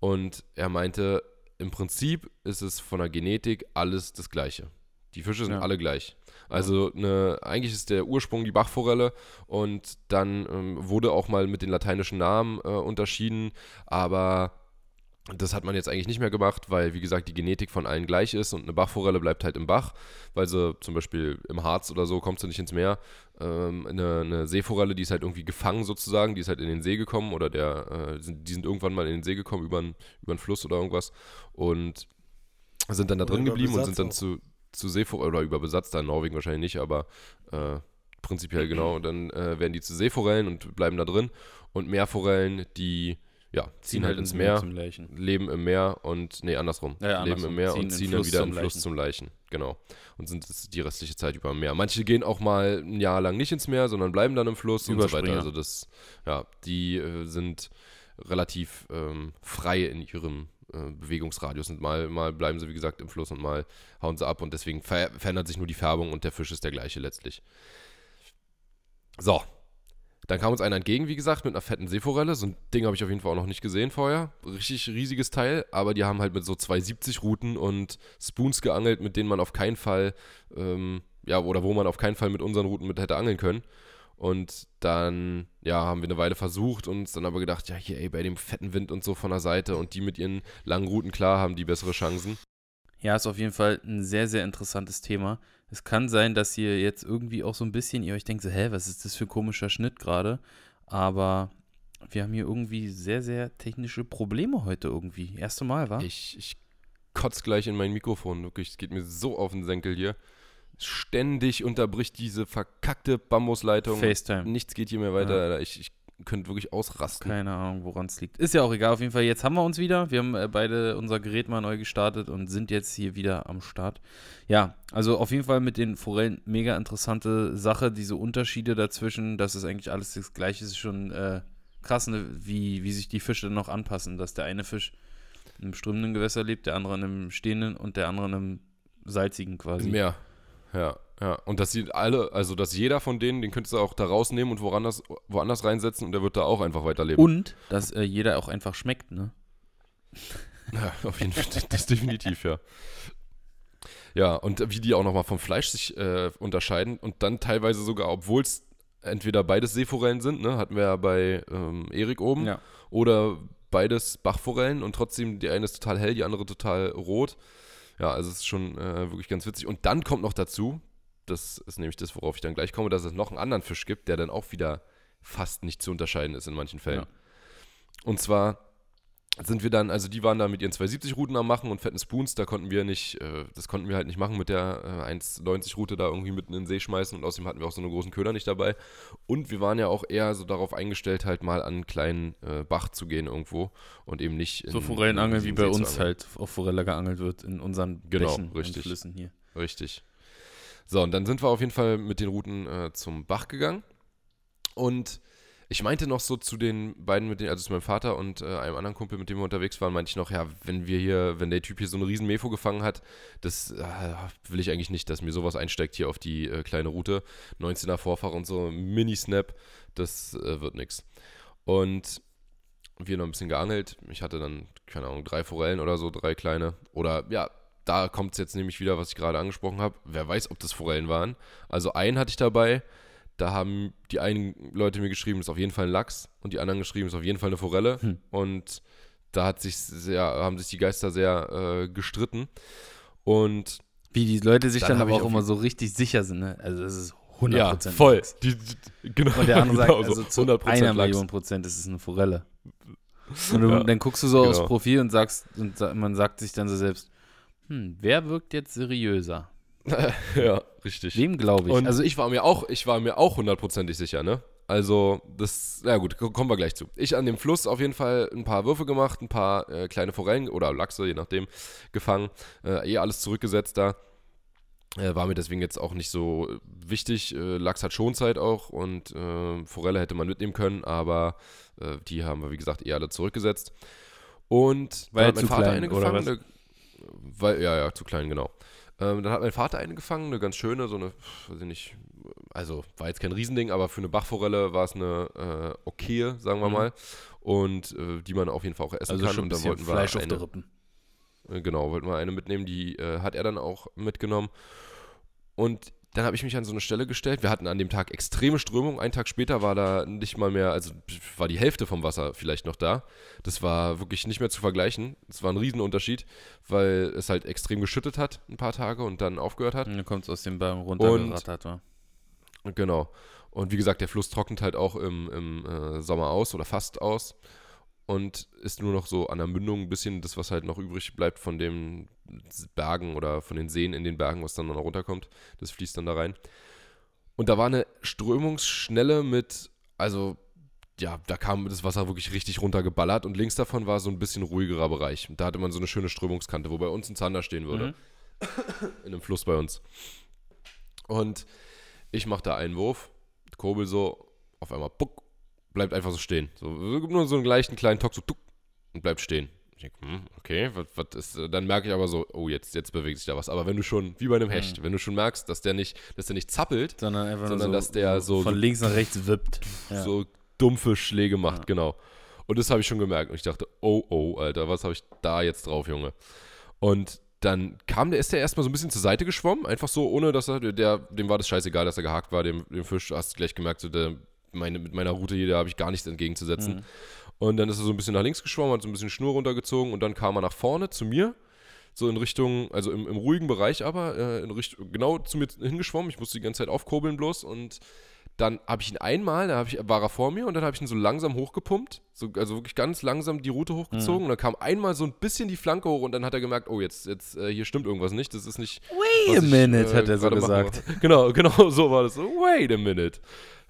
S2: Und er meinte, im Prinzip ist es von der Genetik alles das Gleiche. Die Fische sind ja. alle gleich. Also eine, eigentlich ist der Ursprung die Bachforelle und dann ähm, wurde auch mal mit den lateinischen Namen äh, unterschieden, aber das hat man jetzt eigentlich nicht mehr gemacht, weil, wie gesagt, die Genetik von allen gleich ist und eine Bachforelle bleibt halt im Bach, weil sie zum Beispiel im Harz oder so kommt sie nicht ins Meer. Ähm, eine, eine, Seeforelle, die ist halt irgendwie gefangen sozusagen, die ist halt in den See gekommen oder der, äh, die sind irgendwann mal in den See gekommen über einen Fluss oder irgendwas und sind dann da drin geblieben und sind dann zu, zu Seeforelle oder über Besatz, da in Norwegen wahrscheinlich nicht, aber äh, prinzipiell genau. Und dann äh, werden die zu Seeforellen und bleiben da drin und Meerforellen, die ja, ziehen, ziehen halt ins Meer, leben im Meer und, nee, andersrum, ja, ja, leben andersrum. im Meer ziehen und ziehen dann wieder im Fluss zum Leichen. Genau. Und sind die restliche Zeit über im Meer. Manche gehen auch mal ein Jahr lang nicht ins Meer, sondern bleiben dann im Fluss und so weiter. Also das, ja, die äh, sind relativ ähm, frei in ihrem äh, Bewegungsradius und mal, mal bleiben sie, wie gesagt, im Fluss und mal hauen sie ab und deswegen ver verändert sich nur die Färbung und der Fisch ist der gleiche letztlich. So, dann kam uns einer entgegen, wie gesagt, mit einer fetten Seeforelle. So ein Ding habe ich auf jeden Fall auch noch nicht gesehen vorher. Richtig riesiges Teil, aber die haben halt mit so 270 Routen und Spoons geangelt, mit denen man auf keinen Fall, ähm, ja, oder wo man auf keinen Fall mit unseren Routen mit hätte angeln können. Und dann, ja, haben wir eine Weile versucht und uns dann aber gedacht, ja, hier, ey, bei dem fetten Wind und so von der Seite und die mit ihren langen Routen, klar, haben die bessere Chancen.
S1: Ja, ist auf jeden Fall ein sehr, sehr interessantes Thema. Es kann sein, dass ihr jetzt irgendwie auch so ein bisschen, ihr euch denkt so, hä, was ist das für ein komischer Schnitt gerade? Aber wir haben hier irgendwie sehr, sehr technische Probleme heute irgendwie. Erste Mal, wa?
S2: Ich, ich kotz gleich in mein Mikrofon, wirklich. Es geht mir so auf den Senkel hier. Ständig unterbricht diese verkackte Bambusleitung.
S1: FaceTime.
S2: Nichts geht hier mehr weiter. Ja. Ich, ich könnt wirklich ausrasten.
S1: Keine Ahnung, woran es liegt. Ist ja auch egal. Auf jeden Fall, jetzt haben wir uns wieder. Wir haben äh, beide unser Gerät mal neu gestartet und sind jetzt hier wieder am Start. Ja, also auf jeden Fall mit den Forellen mega interessante Sache. Diese Unterschiede dazwischen, dass es eigentlich alles das Gleiche ist, schon äh, krass, ne? wie, wie sich die Fische noch anpassen. Dass der eine Fisch im strömenden Gewässer lebt, der andere in einem stehenden und der andere in einem salzigen quasi.
S2: Mehr. Ja, ja. Und dass sie alle, also dass jeder von denen, den könntest du auch da rausnehmen und woanders, woanders reinsetzen und der wird da auch einfach weiterleben.
S1: Und dass äh, jeder auch einfach schmeckt, ne?
S2: Ja, auf jeden Fall, das definitiv, ja. Ja, und wie die auch nochmal vom Fleisch sich äh, unterscheiden und dann teilweise sogar, obwohl es entweder beides Seeforellen sind, ne, hatten wir ja bei ähm, Erik oben, ja. oder beides Bachforellen und trotzdem die eine ist total hell, die andere total rot. Ja, also es ist schon äh, wirklich ganz witzig. Und dann kommt noch dazu, das ist nämlich das, worauf ich dann gleich komme, dass es noch einen anderen Fisch gibt, der dann auch wieder fast nicht zu unterscheiden ist in manchen Fällen. Ja. Und zwar sind wir dann, also die waren da mit ihren 270-Routen am machen und fetten Spoons, da konnten wir nicht, äh, das konnten wir halt nicht machen mit der äh, 1,90-Route da irgendwie mitten in den See schmeißen und außerdem hatten wir auch so einen großen Köder nicht dabei. Und wir waren ja auch eher so darauf eingestellt, halt mal an einen kleinen äh, Bach zu gehen irgendwo und eben nicht in
S1: So Forellenangeln, wie bei
S2: See
S1: uns halt auf Forelle geangelt wird in unseren
S2: Genau,
S1: Bächen
S2: richtig.
S1: und Flüssen hier.
S2: Richtig. So, und dann sind wir auf jeden Fall mit den Routen äh, zum Bach gegangen. Und ich meinte noch so zu den beiden, mit denen, also zu meinem Vater und äh, einem anderen Kumpel, mit dem wir unterwegs waren, meinte ich noch, ja, wenn wir hier, wenn der Typ hier so eine riesen Mefo gefangen hat, das äh, will ich eigentlich nicht, dass mir sowas einsteckt hier auf die äh, kleine Route. 19er Vorfach und so, Mini-Snap, das äh, wird nix. Und wir noch ein bisschen geangelt. Ich hatte dann, keine Ahnung, drei Forellen oder so, drei kleine. Oder ja, da kommt es jetzt nämlich wieder, was ich gerade angesprochen habe. Wer weiß, ob das Forellen waren. Also einen hatte ich dabei. Da haben die einen Leute mir geschrieben, ist auf jeden Fall ein Lachs. Und die anderen geschrieben, ist auf jeden Fall eine Forelle.
S1: Hm.
S2: Und da hat sich sehr, haben sich die Geister sehr äh, gestritten. Und
S1: Wie die Leute sich
S2: Dann
S1: dann, aber auch immer so richtig sicher sind, ne? Also das ist 100%
S2: ja, voll. Die, die, genau,
S1: Und der andere sagt,
S2: genau so,
S1: also zu
S2: 100%
S1: einer
S2: Lachs.
S1: Million Prozent ist es eine Forelle. Und du,
S2: Ja,
S1: dann guckst du so aufs
S2: genau.
S1: Profil und sagst, und man sagt sich dann so selbst, hm, wer wirkt jetzt seriöser?
S2: ja, richtig.
S1: Wem glaube ich?
S2: Und
S1: also
S2: ich war mir auch, ich war mir auch hundertprozentig sicher, ne? Also das, na gut, ko- kommen wir gleich zu. Ich an dem Fluss auf jeden Fall ein paar Würfe gemacht, ein paar äh, kleine Forellen oder Lachse, je nachdem, gefangen, äh, eh alles zurückgesetzt da. Äh, war mir deswegen jetzt auch nicht so wichtig. Äh, Lachs hat Schonzeit auch und äh, Forelle hätte man mitnehmen können, aber äh, die haben wir, wie gesagt, eh alle zurückgesetzt. Und
S1: Weil
S2: hat
S1: zu klein,
S2: eine, weil, ja, ja, zu klein, genau. Ähm, dann hat mein Vater eine gefangen, eine ganz schöne, so eine, weiß ich nicht, also war jetzt kein Riesending, aber für eine Bachforelle war es eine äh, okaye, sagen wir
S1: Mhm.
S2: mal. Und äh, die man auf jeden Fall auch essen
S1: also
S2: kann.
S1: schon ein
S2: und dann wollten wir
S1: Fleisch auf
S2: eine,
S1: der Rippen.
S2: äh, Genau, wollten wir eine mitnehmen, die äh, hat er dann auch mitgenommen. Und dann habe ich mich an so eine Stelle gestellt. Wir hatten an dem Tag extreme Strömung. Einen Tag später war da nicht mal mehr, also war die Hälfte vom Wasser vielleicht noch da. Das war wirklich nicht mehr zu vergleichen. Es war ein Riesenunterschied, weil es halt extrem geschüttet hat ein paar Tage und dann aufgehört hat.
S1: Und dann kommt es aus dem Baum runtergerattert. wa?
S2: Genau. Und wie gesagt, der Fluss trocknet halt auch im, im äh, Sommer aus oder fast aus und ist nur noch so an der Mündung ein bisschen das, was halt noch übrig bleibt von den Bergen oder von den Seen in den Bergen, was dann noch runterkommt. Das fließt dann da rein. Und da war eine Strömungsschnelle mit, also ja, da kam das Wasser wirklich richtig runtergeballert und links davon war so ein bisschen ruhigerer Bereich. Und da hatte man so eine schöne Strömungskante, wo bei uns ein Zander stehen würde.
S1: Mhm.
S2: In einem Fluss bei uns. Und ich mache da einen Wurf, kurbel so, auf einmal puck, bleibt einfach so stehen. So, nur so einen leichten kleinen Tock, so tuck, und bleibt stehen. Denke, hm, okay, was, was ist, äh, dann merke ich aber so, oh, jetzt, jetzt bewegt sich da was. Aber wenn du schon, wie bei einem Hecht, wenn du schon merkst, dass der nicht, dass der nicht zappelt,
S1: Sondern einfach
S2: Sondern
S1: nur so,
S2: dass der so-
S1: von links nach rechts wippt. Ja.
S2: so dumpfe Schläge macht,
S1: Ja.
S2: genau. Und das habe ich schon gemerkt. Und ich dachte, oh, oh, Alter, was habe ich da jetzt drauf, Junge? Und dann kam der, ist der erstmal so ein bisschen zur Seite geschwommen, einfach so, ohne dass er, der, dem war das scheißegal, dass er gehakt war, dem, dem Fisch, hast du gleich gemerkt, so, der, meine, mit meiner Route hier, da habe ich gar nichts entgegenzusetzen.
S1: Mhm.
S2: Und dann ist er so ein bisschen nach links geschwommen, hat so ein bisschen Schnur runtergezogen und dann kam er nach vorne zu mir, so in Richtung, also im, im ruhigen Bereich aber, äh, in Richtung, genau zu mir hingeschwommen. Ich musste die ganze Zeit aufkurbeln bloß und dann habe ich ihn einmal, da ich, war er vor mir und dann habe ich ihn so langsam hochgepumpt, so, also wirklich ganz langsam die Route hochgezogen und dann kam einmal so ein bisschen die Flanke hoch und dann hat er gemerkt, oh, jetzt, jetzt äh, hier stimmt irgendwas nicht, das ist nicht.
S1: Wait a
S2: was ich,
S1: minute,
S2: äh,
S1: hat er so gesagt.
S2: wollte. Genau, genau so war das so. Wait a minute.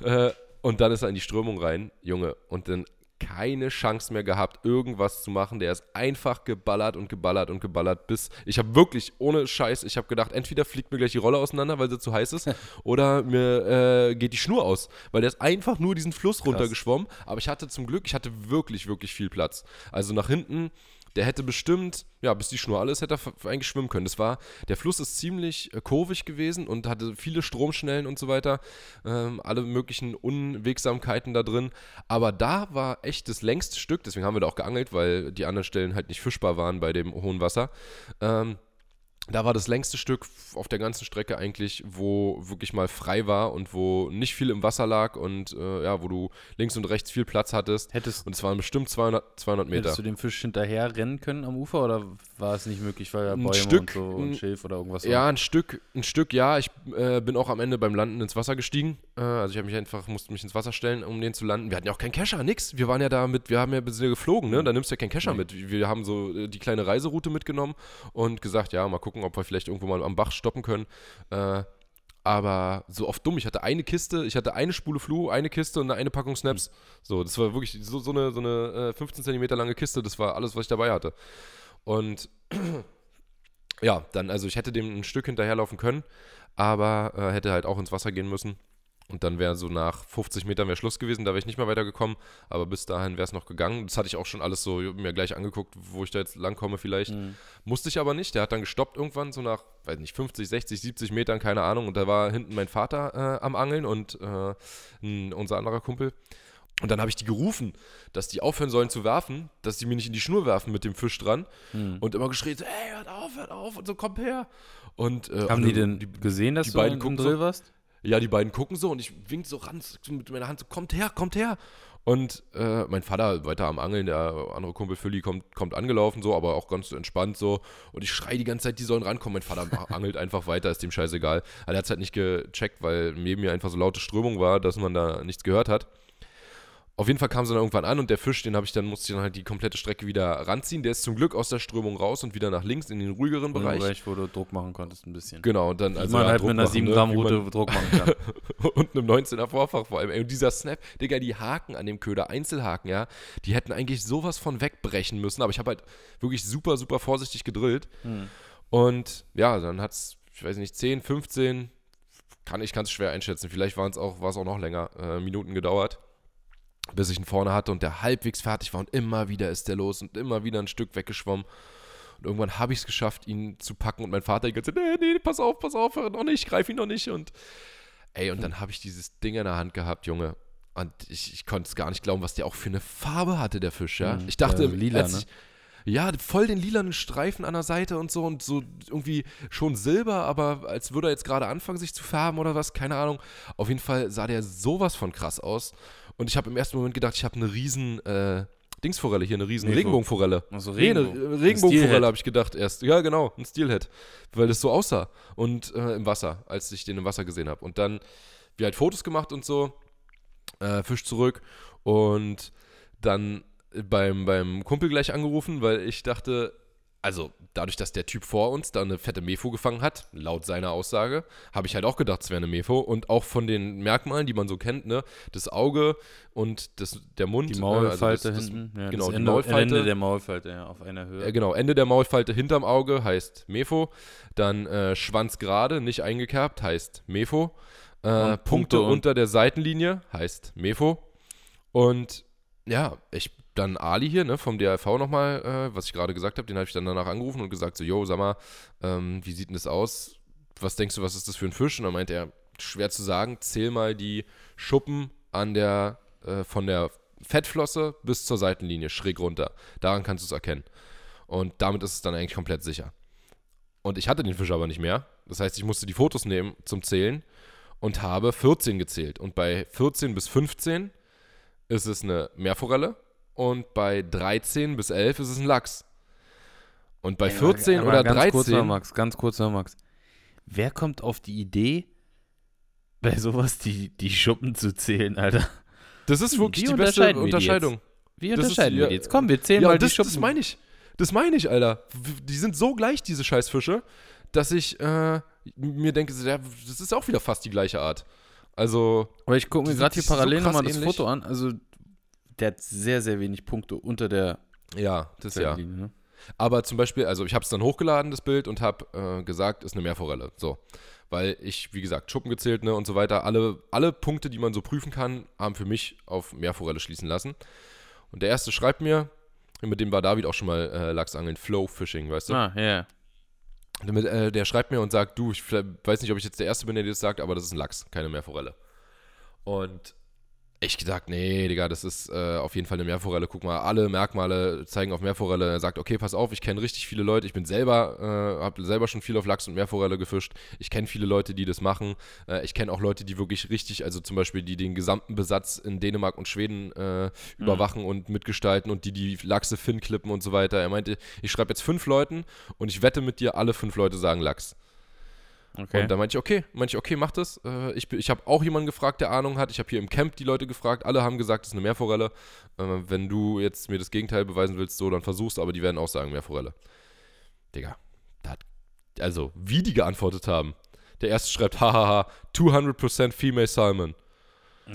S2: Äh, und dann ist er in die Strömung rein, Junge, und dann keine Chance mehr gehabt, irgendwas zu machen. Der ist einfach geballert und geballert und geballert, bis ich habe wirklich ohne Scheiß, ich habe gedacht, entweder fliegt mir gleich die Rolle auseinander, weil sie zu heiß ist, oder mir äh, geht die Schnur aus, weil der ist einfach nur diesen Fluss runtergeschwommen. Aber ich hatte zum Glück, ich hatte wirklich, wirklich viel Platz. Also nach hinten, der hätte bestimmt, ja, bis die Schnur alles hätte er eigentlich schwimmen können. Das war, der Fluss ist ziemlich äh, kurvig gewesen und hatte viele Stromschnellen und so weiter. Ähm, alle möglichen Unwegsamkeiten da drin. Aber da war echt das längste Stück, deswegen haben wir da auch geangelt, weil die anderen Stellen halt nicht fischbar waren bei dem hohen Wasser. Ähm, da war das längste Stück auf der ganzen Strecke eigentlich, wo wirklich mal frei war und wo nicht viel im Wasser lag und äh, ja, wo du links und rechts viel Platz hattest.
S1: Hättest,
S2: Und es waren bestimmt 200, 200 Meter.
S1: hättest du dem Fisch hinterher rennen können am Ufer oder war es nicht möglich, weil da
S2: Ein
S1: Bäume
S2: Stück,
S1: und so und
S2: ein-
S1: Schilf oder irgendwas
S2: Ja,
S1: war?
S2: ein Stück, ein Stück, ja. Ich äh, bin auch am Ende beim Landen ins Wasser gestiegen. Äh, also ich habe mich einfach, musste mich ins Wasser stellen, um den zu landen. Wir hatten ja auch keinen Kescher, nix. Wir waren ja da mit, wir haben ja ein bisschen geflogen, ne? Da nimmst du ja keinen Kescher
S1: Nee.
S2: mit. Wir haben so äh, die kleine Reiseroute mitgenommen und gesagt, ja, mal gucken, ob wir vielleicht irgendwo mal am Bach stoppen können. Äh, aber so oft dumm. Ich hatte eine Kiste, ich hatte eine Spule Flu, eine Kiste und eine Packung Snaps. So, das war wirklich so, so eine, so eine äh, 15 Zentimeter lange Kiste. Das war alles, was ich dabei hatte. Und ja, dann, also ich hätte dem ein Stück hinterherlaufen können, aber äh, hätte halt auch ins Wasser gehen müssen. Und dann wäre so nach 50 Metern wäre Schluss gewesen, da wäre ich nicht mehr weitergekommen, aber bis dahin wäre es noch gegangen. Das hatte ich auch schon alles so mir gleich angeguckt, wo ich da jetzt langkomme vielleicht.
S1: Mhm.
S2: Musste ich aber nicht, der hat dann gestoppt irgendwann, so nach, weiß nicht, 50, 60, 70 Metern, keine Ahnung. Und da war hinten mein Vater äh, am Angeln und äh, ein, unser anderer Kumpel. Und dann habe ich die gerufen, dass die aufhören sollen zu werfen, dass die mir nicht in die Schnur werfen mit dem Fisch dran.
S1: Mhm.
S2: Und immer geschrien, so, ey, hört auf, hört auf und so, komm her. Und, äh,
S1: Haben
S2: alle-
S1: die denn gesehen, dass
S2: die
S1: du
S2: beiden
S1: im Drill
S2: so-
S1: warst?
S2: Ja, die beiden gucken so und ich wink so ran mit meiner Hand so, kommt her, kommt her. Und äh, mein Vater weiter am Angeln, der andere Kumpel Fülli kommt, kommt angelaufen so, aber auch ganz entspannt so. Und ich schreie die ganze Zeit, die sollen rankommen. Mein Vater angelt einfach weiter, ist dem scheißegal. Aber er hat es halt nicht gecheckt, weil neben mir einfach so laute Strömung war, dass man da nichts gehört hat. Auf jeden Fall kam sie dann irgendwann an und der Fisch, den habe ich dann, musste ich dann halt die komplette Strecke wieder ranziehen. Der ist zum Glück aus der Strömung raus und wieder nach links in den ruhigeren Bereich.
S1: Bereich, wo du Druck machen konntest ein bisschen.
S2: Genau, und dann
S1: Wie
S2: also
S1: man
S2: ja,
S1: halt
S2: Druck
S1: mit einer
S2: machen,
S1: 7
S2: ne?
S1: Gramm Route Druck machen kann.
S2: und einem 19er Vorfach vor allem. Ey, und dieser Snap, Digga, die Haken an dem Köder, Einzelhaken, ja, die hätten eigentlich sowas von wegbrechen müssen. Aber ich habe halt wirklich super, super vorsichtig gedrillt.
S1: Hm.
S2: Und ja, dann hat es, ich weiß nicht, 10, 15, kann, ich es schwer einschätzen. Vielleicht waren es auch, war es auch noch länger, äh, Minuten gedauert, bis ich ihn vorne hatte und der halbwegs fertig war. Und immer wieder ist der los und immer wieder ein Stück weggeschwommen. Und irgendwann habe ich es geschafft, ihn zu packen und mein Vater die ganze Zeit, nee, nee, pass auf, pass auf, hör noch nicht, greif ihn noch nicht. Und ey, und dann habe ich dieses Ding in der Hand gehabt, Junge. Und ich, ich konnte es gar nicht glauben, was der auch für eine Farbe hatte, der Fisch, ja.
S1: Mhm,
S2: Ich dachte,
S1: äh, lila,
S2: als
S1: ne?
S2: ich, ja, voll den lilanen Streifen an der Seite und so und so irgendwie schon Silber, aber als würde er jetzt gerade anfangen, sich zu färben oder was, keine Ahnung. Auf jeden Fall sah der sowas von krass aus. Und ich habe im ersten Moment gedacht, ich habe eine riesen äh, Dingsforelle hier, eine riesen
S1: Nee,
S2: Regenbogenforelle.
S1: Also
S2: Nee, eine
S1: Regenbogen.
S2: äh, Regenbogenforelle habe ich gedacht erst. Ja, genau, ein Steelhead. Weil das so aussah. Und äh, im Wasser, als ich den im Wasser gesehen habe. Und dann, wir halt Fotos gemacht und so, äh, Fisch zurück und dann beim, beim Kumpel gleich angerufen, weil ich dachte, also dadurch, dass der Typ vor uns da eine fette Mefo gefangen hat, laut seiner Aussage, habe ich halt auch gedacht, es wäre eine Mefo. Und auch von den Merkmalen, die man so kennt, ne, das Auge und das, der Mund.
S1: Die
S2: äh,
S1: Maulfalte
S2: also das, das,
S1: hinten. Ja,
S2: genau,
S1: das
S2: die
S1: Ende,
S2: Maulfalte.
S1: Ende der Maulfalte, ja, auf einer Höhe.
S2: Äh, genau, Ende der Maulfalte hinterm Auge heißt Mefo. Dann äh, Schwanz gerade, nicht eingekerbt, heißt Mefo. Äh, Punkte,
S1: Punkte
S2: unter der Seitenlinie heißt Mefo. Und ja, ich dann Ali hier, ne, vom DRV nochmal, äh, was ich gerade gesagt habe, den habe ich dann danach angerufen und gesagt, so, yo, sag mal, ähm, wie sieht denn das aus? Was denkst du, was ist das für ein Fisch? Und dann meinte er, schwer zu sagen, zähl mal die Schuppen an der, äh, von der Fettflosse bis zur Seitenlinie, schräg runter. Daran kannst du es erkennen. Und damit ist es dann eigentlich komplett sicher. Und ich hatte den Fisch aber nicht mehr. Das heißt, ich musste die Fotos nehmen zum Zählen und habe 14 gezählt. Und bei 14 bis 15 ist es eine Meerforelle und bei 13 bis 11 ist es ein Lachs. Und bei 14
S1: Aber
S2: oder
S1: ganz
S2: 13
S1: Kurz noch, Max, ganz kurz noch, Max. Wer kommt auf die Idee, bei sowas die, die Schuppen zu zählen, Alter?
S2: Das ist wirklich
S1: Wie
S2: die beste
S1: unterscheiden wir die
S2: Unterscheidung.
S1: Wie
S2: Das ist-
S1: unterscheiden wir die jetzt? Komm, wir zählen
S2: Ja,
S1: mal die
S2: das,
S1: Schuppen.
S2: das meine ich. Das meine ich, Alter. Die sind so gleich, diese Scheißfische, dass ich äh, mir denke, so, das ist auch wieder fast die gleiche Art. Also,
S1: Aber ich gucke
S2: Die
S1: mir gerade hier
S2: so
S1: parallel
S2: krass
S1: nochmal das
S2: ähnlich.
S1: Foto an. Also, der hat sehr, sehr wenig Punkte unter der
S2: ja, das ja.
S1: Seitenlinie. Ne?
S2: Aber zum Beispiel, also ich habe es dann hochgeladen, das Bild, und habe äh, gesagt, ist eine Meerforelle. So. Weil ich, wie gesagt, Schuppen gezählt ne, und so weiter. Alle, alle Punkte, die man so prüfen kann, haben für mich auf Meerforelle schließen lassen. Und der erste schreibt mir, mit dem war David auch schon mal äh, Lachsangeln, Flow Fishing, weißt du?
S1: Ah, ja, ja.
S2: Damit, äh, der schreibt mir und sagt, du, ich weiß nicht, ob ich jetzt der Erste bin, der dir das sagt, aber das ist ein Lachs, keine Meerforelle. Und ich gesagt, nee, Digga, das ist äh, auf jeden Fall eine Meerforelle. Guck mal, alle Merkmale zeigen auf Meerforelle. Er sagt, okay, pass auf, ich kenne richtig viele Leute. Ich bin selber, äh, habe selber schon viel auf Lachs und Meerforelle gefischt. Ich kenne viele Leute, die das machen. Äh, ich kenne auch Leute, die wirklich richtig, also zum Beispiel, die den gesamten Besatz in Dänemark und Schweden äh, mhm. überwachen und mitgestalten und die die Lachse Finn klippen und so weiter. Er meinte, ich schreibe jetzt fünf Leuten und ich wette mit dir, alle fünf Leute sagen Lachs. Okay. Und da meinte ich, okay, meinte ich, okay, mach das. Äh, ich ich habe auch jemanden gefragt, der Ahnung hat. Ich habe hier im Camp die Leute gefragt. Alle haben gesagt, das ist eine Meerforelle. Äh, wenn du jetzt mir das Gegenteil beweisen willst, so, dann versuchst aber die werden auch sagen Meerforelle. Digga, hat, also, wie die geantwortet haben. Der erste schreibt, hahaha, 200% Female Salmon.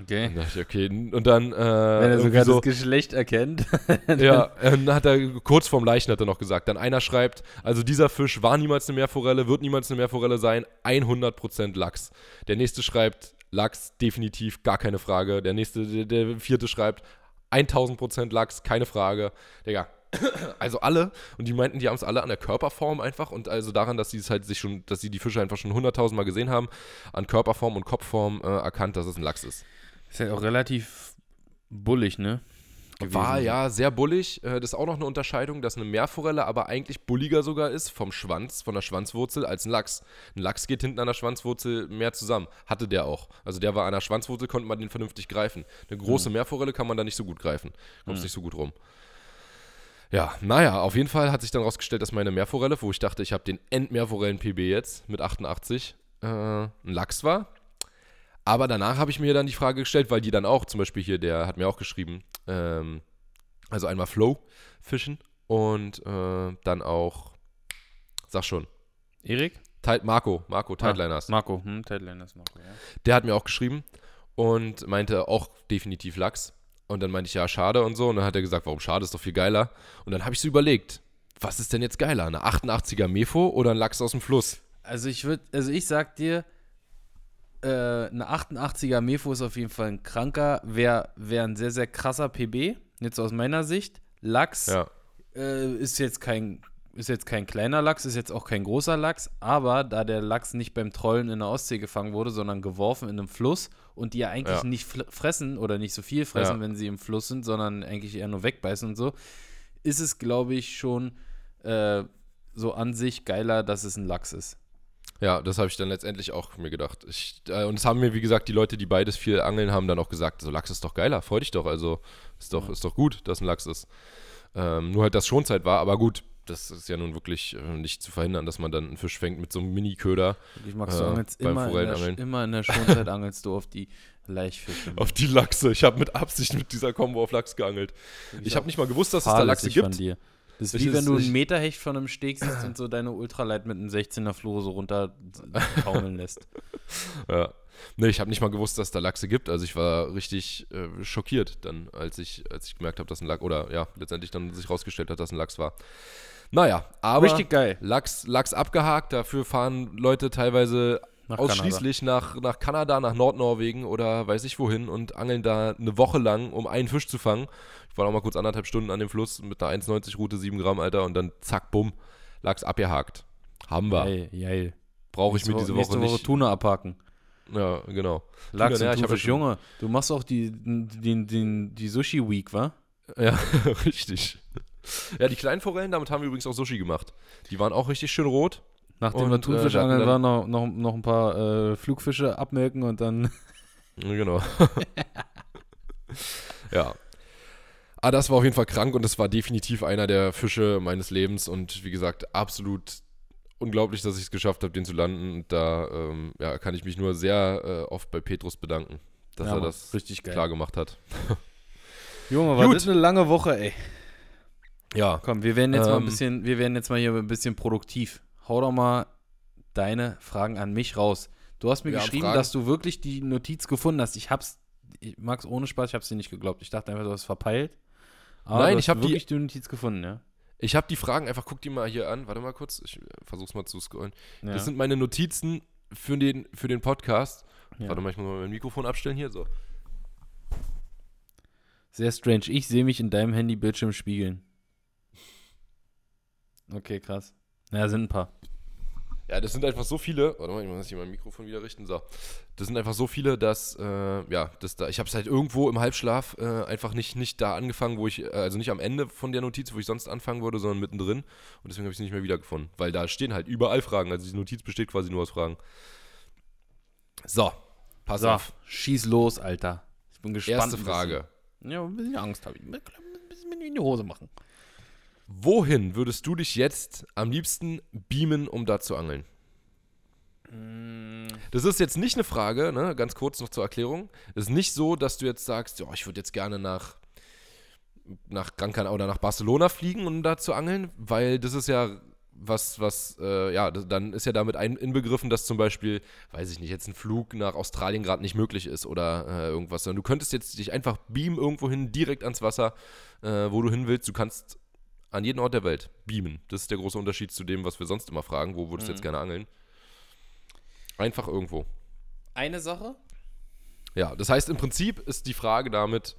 S1: Okay.
S2: Da ich, okay. Und dann. Äh,
S1: Wenn er sogar so, das Geschlecht erkennt.
S2: ja, dann hat er kurz vorm Leichen hat er noch gesagt. Dann einer schreibt, also dieser Fisch war niemals eine Meerforelle, wird niemals eine Meerforelle sein, 100% Lachs. Der nächste schreibt, Lachs, definitiv, gar keine Frage. Der nächste, der, der vierte schreibt, 1000% Lachs, keine Frage. Digga, also alle und die meinten, die haben es alle an der Körperform einfach und also daran, dass sie es halt sich schon, dass sie die Fische einfach schon hunderttausendmal gesehen haben, an Körperform und Kopfform äh, erkannt, dass es ein Lachs ist.
S1: Ist ja auch relativ bullig, ne?
S2: Gewesen. War ja sehr bullig. Äh, das ist auch noch eine Unterscheidung, dass eine Meerforelle aber eigentlich bulliger sogar ist vom Schwanz, von der Schwanzwurzel als ein Lachs. Ein Lachs geht hinten an der Schwanzwurzel mehr zusammen. Hatte der auch. Also der war an der Schwanzwurzel, konnte man den vernünftig greifen. Eine große hm. Meerforelle kann man da nicht so gut greifen. Kommt hm. nicht so gut rum. Ja, naja, auf jeden Fall hat sich dann rausgestellt, dass meine Meerforelle, wo ich dachte, ich habe den Endmeerforellen-PB jetzt mit 88, äh, ein Lachs war. Aber danach habe ich mir dann die Frage gestellt, weil die dann auch, zum Beispiel hier, der hat mir auch geschrieben, ähm, also einmal Flow fischen und äh, dann auch, sag schon.
S1: Erik?
S2: Tide, Marco, Marco, Tideliners.
S1: Ah, Marco, hm, Tideliners, Marco, ja.
S2: Der hat mir auch geschrieben und meinte auch definitiv Lachs. Und dann meinte ich, ja, schade und so. Und dann hat er gesagt, warum schade, ist doch viel geiler. Und dann habe ich so überlegt, was ist denn jetzt geiler? Eine 88er Mefo oder ein Lachs aus dem Fluss?
S1: Also ich würde, also ich sag dir, äh, eine 88er Mefo ist auf jeden Fall ein kranker, wäre wär ein sehr, sehr krasser PB, jetzt aus meiner Sicht. Lachs ja. äh, ist jetzt kein ist jetzt kein kleiner Lachs, ist jetzt auch kein großer Lachs, aber da der Lachs nicht beim Trollen in der Ostsee gefangen wurde, sondern geworfen in einem Fluss und die ja eigentlich ja. nicht fressen oder nicht so viel fressen, ja. wenn sie im Fluss sind, sondern eigentlich eher nur wegbeißen und so, ist es, glaube ich, schon äh, so an sich geiler, dass es ein Lachs ist.
S2: Ja, das habe ich dann letztendlich auch mir gedacht. Ich, äh, und es haben mir, wie gesagt, die Leute, die beides viel angeln, haben dann auch gesagt, so Lachs ist doch geiler, freu dich doch. Also ist doch, ja. ist doch gut, dass ein Lachs ist. Ähm, nur halt, dass Schonzeit war, aber gut, das ist ja nun wirklich äh, nicht zu verhindern, dass man dann einen Fisch fängt mit so einem Mini-Köder.
S1: Ich mag so äh, immer, in der, immer in der Schonzeit angelst du auf die Laichfische.
S2: auf die Lachse. Ich habe mit Absicht mit dieser Kombo auf Lachs geangelt. Ich habe nicht mal gewusst, dass es da Lachse gibt. Von dir.
S1: Das ist wie wenn du einen Meterhecht von einem Steg siehst und so deine Ultralight mit einem 16er Flure so runter taumeln lässt.
S2: Ja. Nee, ich habe nicht mal gewusst, dass es da Lachse gibt. Also ich war richtig äh, schockiert dann, als ich, als ich gemerkt habe, dass ein Lachs, oder ja, letztendlich dann sich rausgestellt hat, dass ein Lachs war. Naja, aber
S1: Richtig geil.
S2: Lachs, Lachs abgehakt, dafür fahren Leute teilweise nach ausschließlich nach, nach Kanada, nach Nordnorwegen oder weiß ich wohin und angeln da eine Woche lang, um einen Fisch zu fangen. Ich war auch mal kurz anderthalb Stunden an dem Fluss mit einer 1,90 Route, 7 Gramm, Alter, und dann zack, bumm, Lachs abgehakt. Haben wir.
S1: Geil, geil.
S2: Brauche ich mir diese Woche nächste Woche nicht.
S1: Tuna abhaken.
S2: Ja, genau.
S1: Lachs Tuna, und ja, Thunfisch, Junge. Du machst auch die, die, die, die Sushi Week, wa?
S2: Ja, richtig. Ja, die kleinen Forellen, damit haben wir übrigens auch Sushi gemacht. Die waren auch richtig schön rot.
S1: Nachdem und, wir Thunfischangeln äh, waren, noch, noch, noch ein paar äh, Flugfische abmelken und dann.
S2: genau. ja. Ah, das war auf jeden Fall krank und das war definitiv einer der Fische meines Lebens und wie gesagt, absolut unglaublich, dass ich es geschafft habe, den zu landen. Und da ähm, ja, kann ich mich nur sehr äh, oft bei Petrus bedanken, dass ja, er das richtig klar gemacht hat.
S1: Junge, war Gut. das eine lange Woche, ey.
S2: Ja.
S1: Komm, wir werden jetzt ähm, mal ein ähm, bisschen, wir werden jetzt mal hier ein bisschen produktiv. Hau doch mal deine Fragen an mich raus. Du hast mir ja, geschrieben, dass du wirklich die Notiz gefunden hast. Ich hab's, ich mag's ohne Spaß, ich hab's dir nicht geglaubt. Ich dachte einfach, du hast verpeilt.
S2: Aber Nein, ich habe
S1: wirklich die, die Notiz gefunden, ja.
S2: Ich habe die Fragen einfach, guck die mal hier an. Warte mal kurz, ich versuch's mal zu scrollen. Ja. Das sind meine Notizen für den, für den Podcast. Ja. Warte mal, ich muss mal mein Mikrofon abstellen hier. So.
S1: Sehr strange. Ich sehe mich in deinem Handybildschirm spiegeln. Okay, krass. Ja, sind ein paar.
S2: Ja, das sind einfach so viele. Warte mal, ich muss hier mein Mikrofon wieder richten. So. Das sind einfach so viele, dass, äh, ja, das da, ich habe es halt irgendwo im Halbschlaf äh, einfach nicht, nicht da angefangen, wo ich, äh, also nicht am Ende von der Notiz, wo ich sonst anfangen würde, sondern mittendrin. Und deswegen habe ich es nicht mehr wiedergefunden. Weil da stehen halt überall Fragen. Also die Notiz besteht quasi nur aus Fragen. So, pass
S1: So,
S2: auf.
S1: schieß los, Alter. Ich bin gespannt.
S2: Erste Frage.
S1: Ja, ein bisschen Angst habe ich. Ein bisschen in die Hose machen.
S2: Wohin würdest du dich jetzt am liebsten beamen, um da zu angeln? Das ist jetzt nicht eine Frage, ne? ganz kurz noch zur Erklärung. Es ist nicht so, dass du jetzt sagst, ja, ich würde jetzt gerne nach, nach Gran Canaria oder nach Barcelona fliegen, um da zu angeln, weil das ist ja was, was, äh, ja, dann ist ja damit ein, inbegriffen, dass zum Beispiel, weiß ich nicht, jetzt ein Flug nach Australien gerade nicht möglich ist oder äh, irgendwas. Sondern du könntest jetzt dich einfach beamen irgendwo hin, direkt ans Wasser, äh, wo du hin willst. Du kannst an jeden Ort der Welt beamen. Das ist der große Unterschied zu dem, was wir sonst immer fragen. Wo würdest du jetzt gerne angeln? Einfach irgendwo.
S1: Eine Sache?
S2: Ja, das heißt, im Prinzip ist die Frage damit,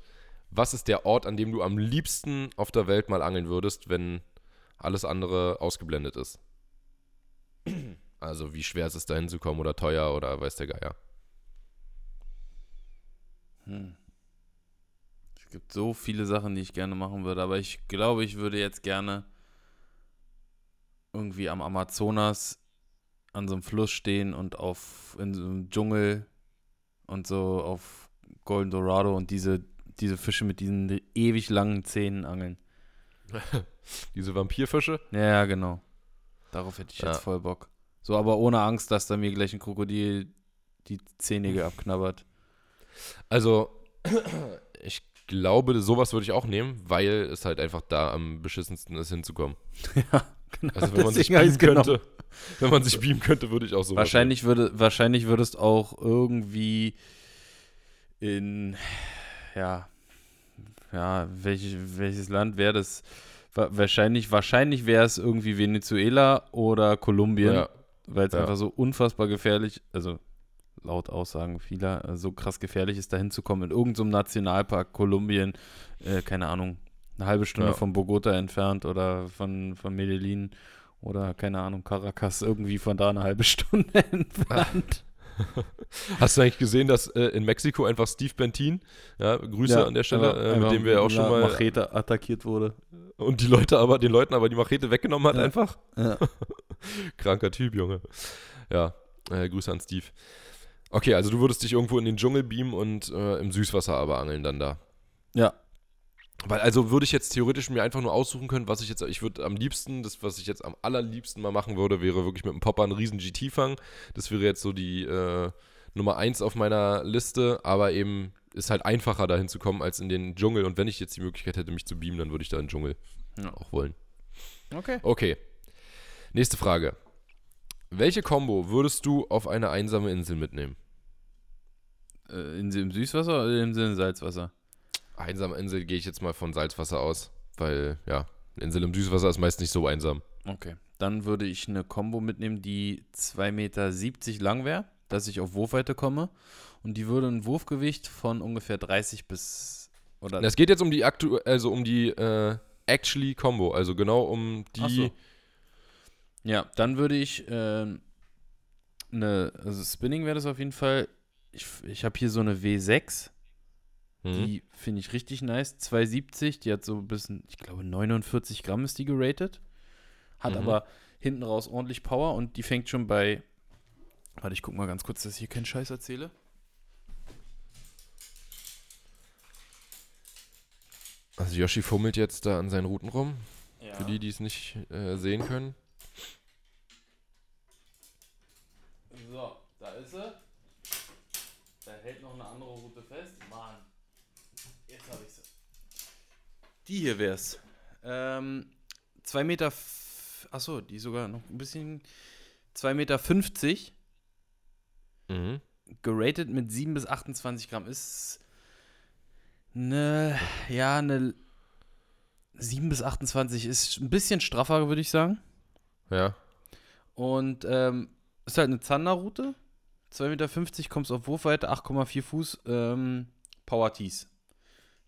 S2: was ist der Ort, an dem du am liebsten auf der Welt mal angeln würdest, wenn alles andere ausgeblendet ist? Also, wie schwer ist es, da hinzukommen oder teuer oder weiß der Geier.
S1: Es gibt so viele Sachen, die ich gerne machen würde, aber ich glaube, ich würde jetzt gerne irgendwie am Amazonas an so einem Fluss stehen und auf in so einem Dschungel und so auf Golden Dorado und diese, diese Fische mit diesen ewig langen Zähnen angeln.
S2: Diese Vampirfische?
S1: Ja, genau. Darauf hätte ich jetzt
S2: Ja.
S1: voll Bock. So, aber ohne Angst, dass da mir gleich ein Krokodil die Zähne abknabbert.
S2: Also, ich glaube, sowas würde ich auch nehmen, weil es halt einfach da am beschissensten ist, hinzukommen.
S1: ja, genau.
S2: Also, wenn man sich beamen könnte, wenn man sich beamen könnte, würde ich auch so
S1: Wahrscheinlich, würde, wahrscheinlich würdest auch irgendwie in, ja, ja, welch, welches Land wäre das? Wa- Wahrscheinlich, wahrscheinlich wäre es irgendwie Venezuela oder Kolumbien,
S2: Ja.
S1: weil es
S2: Ja.
S1: einfach so unfassbar gefährlich, also laut Aussagen vieler, äh, so krass gefährlich ist, da hinzukommen. In irgendeinem Nationalpark, Kolumbien, äh, keine Ahnung, eine halbe Stunde
S2: Ja.
S1: von Bogota entfernt oder von, von Medellin oder keine Ahnung, Caracas, irgendwie von da eine halbe Stunde entfernt.
S2: Hast du eigentlich gesehen, dass äh, in Mexiko einfach Steve Bentin, ja, Grüße
S1: Ja,
S2: an der Stelle, äh, mit dem wir ja auch schon mal
S1: Machete attackiert wurde.
S2: und die Leute aber den Leuten aber die Machete weggenommen hat einfach? Kranker Typ, Junge. Ja, äh, Grüße an Steve. Okay, also du würdest dich irgendwo in den Dschungel beamen und äh, im Süßwasser aber angeln dann da.
S1: ja.
S2: Weil also würde ich jetzt theoretisch mir einfach nur aussuchen können, was ich jetzt, ich würde am liebsten, das, was ich jetzt am allerliebsten mal machen würde, wäre wirklich mit dem Popper einen riesen GT fangen. Das wäre jetzt so die äh, Nummer eins auf meiner Liste, aber eben ist halt einfacher dahin zu kommen als in den Dschungel. Und wenn ich jetzt die Möglichkeit hätte, mich zu beamen, dann würde ich da in den Dschungel
S1: Ja.
S2: auch wollen.
S1: Okay.
S2: Okay. Nächste Frage. Welche Combo würdest du auf eine einsame Insel mitnehmen?
S1: Äh, in, Im Süßwasser oder im Sinne Salzwasser?
S2: Einsame Insel gehe ich jetzt mal von Salzwasser aus, weil ja, eine Insel im Süßwasser ist meist nicht so einsam.
S1: Okay. Dann würde ich eine Combo mitnehmen, die 2,70 Meter lang wäre, dass ich auf Wurfweite komme. Und die würde ein Wurfgewicht von ungefähr 30 bis. Oder
S2: Es geht jetzt um die aktu also um die äh, actually Combo, also genau um die.
S1: Ja, dann würde ich ähm, eine, also Spinning wäre das auf jeden Fall. Ich, ich habe hier so eine W6,
S2: Mhm.
S1: die finde ich richtig nice. 270, die hat so ein bisschen, ich glaube 49 Gramm ist die geratet. Hat
S2: Mhm.
S1: aber hinten raus ordentlich Power und die fängt schon bei. Warte, ich guck mal ganz kurz, dass ich hier keinen Scheiß erzähle.
S2: Also Yoshi fummelt jetzt da an seinen Routen rum,
S1: Ja.
S2: für die, die es nicht äh, sehen können.
S1: So, da ist sie. Da hält noch eine andere Route fest. Mann. Jetzt habe ich sie. Die hier wär's. Ähm, 2 Meter. Achso, die sogar noch ein bisschen. 2,50 Meter 50,
S2: Mhm.
S1: geratet mit 7 bis 28 Gramm. Ist eine. Ja, eine. 7 bis 28 ist ein bisschen straffer, würde ich sagen.
S2: Ja.
S1: Und ähm, ist halt eine Zanderroute. 2,50 Meter, kommst auf Wurfweite, 8,4 Fuß, ähm, Power Tees.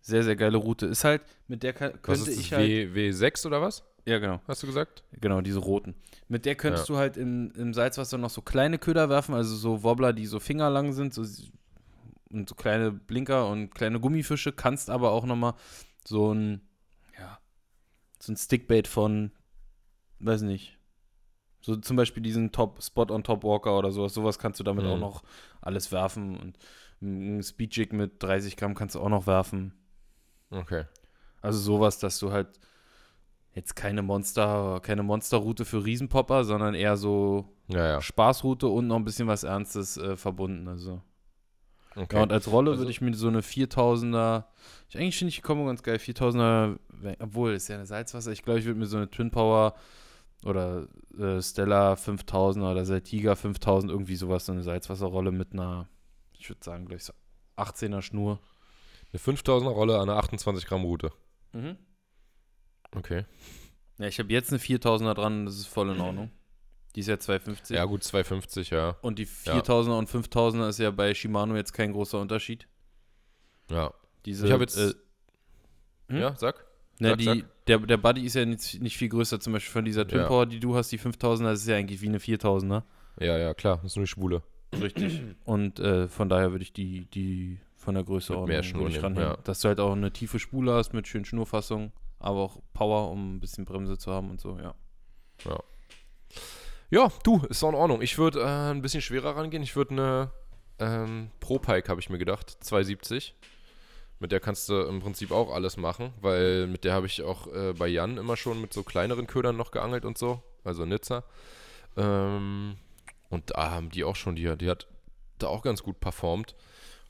S1: Sehr, sehr geile Route. Ist halt, mit der ka-
S2: Was
S1: könnte
S2: ist das?
S1: ich halt.
S2: W, W6 oder was?
S1: Ja, genau.
S2: hast du gesagt?
S1: Genau, diese roten. Mit der könntest du halt im, im Salzwasser noch so kleine Köder werfen, also so Wobbler, die so fingerlang sind, so, und so kleine Blinker und kleine Gummifische, kannst aber auch nochmal so ein, ja, so ein Stickbait von, weiß nicht, so zum Beispiel diesen Top, Spot on Top Walker oder sowas, sowas kannst du damit
S2: Mhm.
S1: auch noch alles werfen und ein Speedjig mit 30 Gramm kannst du auch noch werfen.
S2: Okay.
S1: Also sowas, dass du halt jetzt keine Monster, keine Monsterroute für Riesenpopper, sondern eher so
S2: Ja, ja.
S1: Spaßroute und noch ein bisschen was Ernstes äh, verbunden. Also.
S2: Okay.
S1: Ja, und als Rolle
S2: Also-
S1: würde ich mir so eine 4000er, ich, eigentlich finde ich die Kombo ganz geil, 4000er, we- obwohl, ist ja eine Salzwasser, ich glaube, ich würde mir so eine Twin Power oder äh, Stella 5000 oder Saltiga 5000, irgendwie sowas, so eine Salzwasserrolle mit einer, ich würde sagen, gleich so 18er Schnur.
S2: Eine 5000er Rolle an einer 28 Gramm Route.
S1: Mhm.
S2: Okay.
S1: Ja, ich habe jetzt eine 4000er dran, das ist voll in Ordnung. Die ist ja 250.
S2: Ja, gut, 250, ja.
S1: Und die 4000er und 5000er ist ja bei Shimano jetzt kein großer Unterschied.
S2: Ja.
S1: Diese,
S2: Ich habe jetzt.
S1: äh, hm?
S2: Ja, sag.
S1: ne,
S2: sag,
S1: die,
S2: sag.
S1: Der, der Buddy ist ja nicht, nicht viel größer, zum Beispiel von dieser Twin
S2: Ja.
S1: Power, die du hast, die 5000er, das ist ja eigentlich wie eine 4000er.
S2: Ja, ja, klar. Das ist nur die Schwule.
S1: Richtig. Und äh, von daher würde ich die, die von der Größe auch
S2: mehr Schnur nehmen, ja.
S1: Dass du halt auch eine tiefe Spule hast mit schönen Schnurfassungen, aber auch Power, um ein bisschen Bremse zu haben und so, ja.
S2: Ja, du, ist auch in Ordnung. Ich würde äh, ein bisschen schwerer rangehen. Ich würde eine ähm, Pro-Pike, habe ich mir gedacht, 270. Mit der kannst du im Prinzip auch alles machen, weil mit der habe ich auch äh, bei Jan immer schon mit so kleineren Ködern noch geangelt und so, also Nizza. Ähm, und da haben die auch schon, die, die hat da auch ganz gut performt.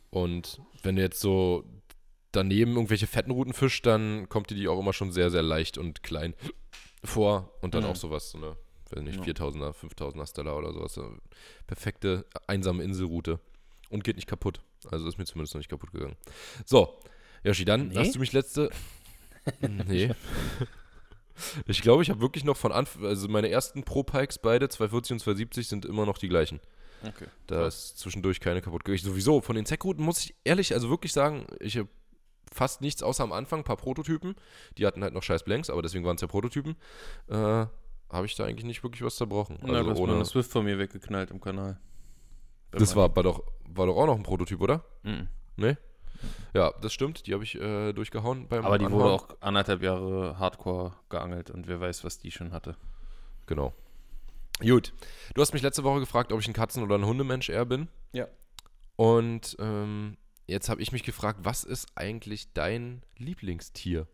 S2: Und wenn du jetzt so daneben irgendwelche fetten Routen fischst, dann kommt dir die auch immer schon sehr, sehr leicht und klein vor. Und dann
S1: Mhm.
S2: auch sowas, so eine, weiß nicht,
S1: Ja.
S2: 4000er, 5000er Stella oder sowas. So perfekte, einsame Inselroute. Und geht nicht kaputt. Also ist mir zumindest noch nicht kaputt gegangen. So, Yoshi, dann
S1: Nee?
S2: hast du mich letzte. nee. Ich glaube, ich habe wirklich noch von Anfang, also meine ersten Pro-Pikes beide, 240 und 270, sind immer noch die gleichen.
S1: Okay.
S2: Da ist zwischendurch keine kaputt gegangen. Sowieso, von den Zeckrouten muss ich ehrlich, also wirklich sagen, ich habe fast nichts außer am Anfang, ein paar Prototypen. Die hatten halt noch scheiß Blanks, aber deswegen waren es ja Prototypen. Äh, habe ich da eigentlich nicht wirklich was zerbrochen.
S1: Na,
S2: Also ohne,
S1: eine Swift von mir weggeknallt im Kanal.
S2: Das war, war, doch, war doch auch noch ein Prototyp, oder?
S1: Mhm.
S2: Nee? Ja, das stimmt. Die habe ich äh, durchgehauen beim
S1: Aber die
S2: Anhauen.
S1: wurde auch anderthalb Jahre Hardcore geangelt und wer weiß, was die schon hatte.
S2: Genau. Gut. Du hast mich letzte Woche gefragt, ob ich ein Katzen- oder ein Hundemensch eher bin.
S1: Ja.
S2: Und ähm, jetzt habe ich mich gefragt, was ist eigentlich dein Lieblingstier?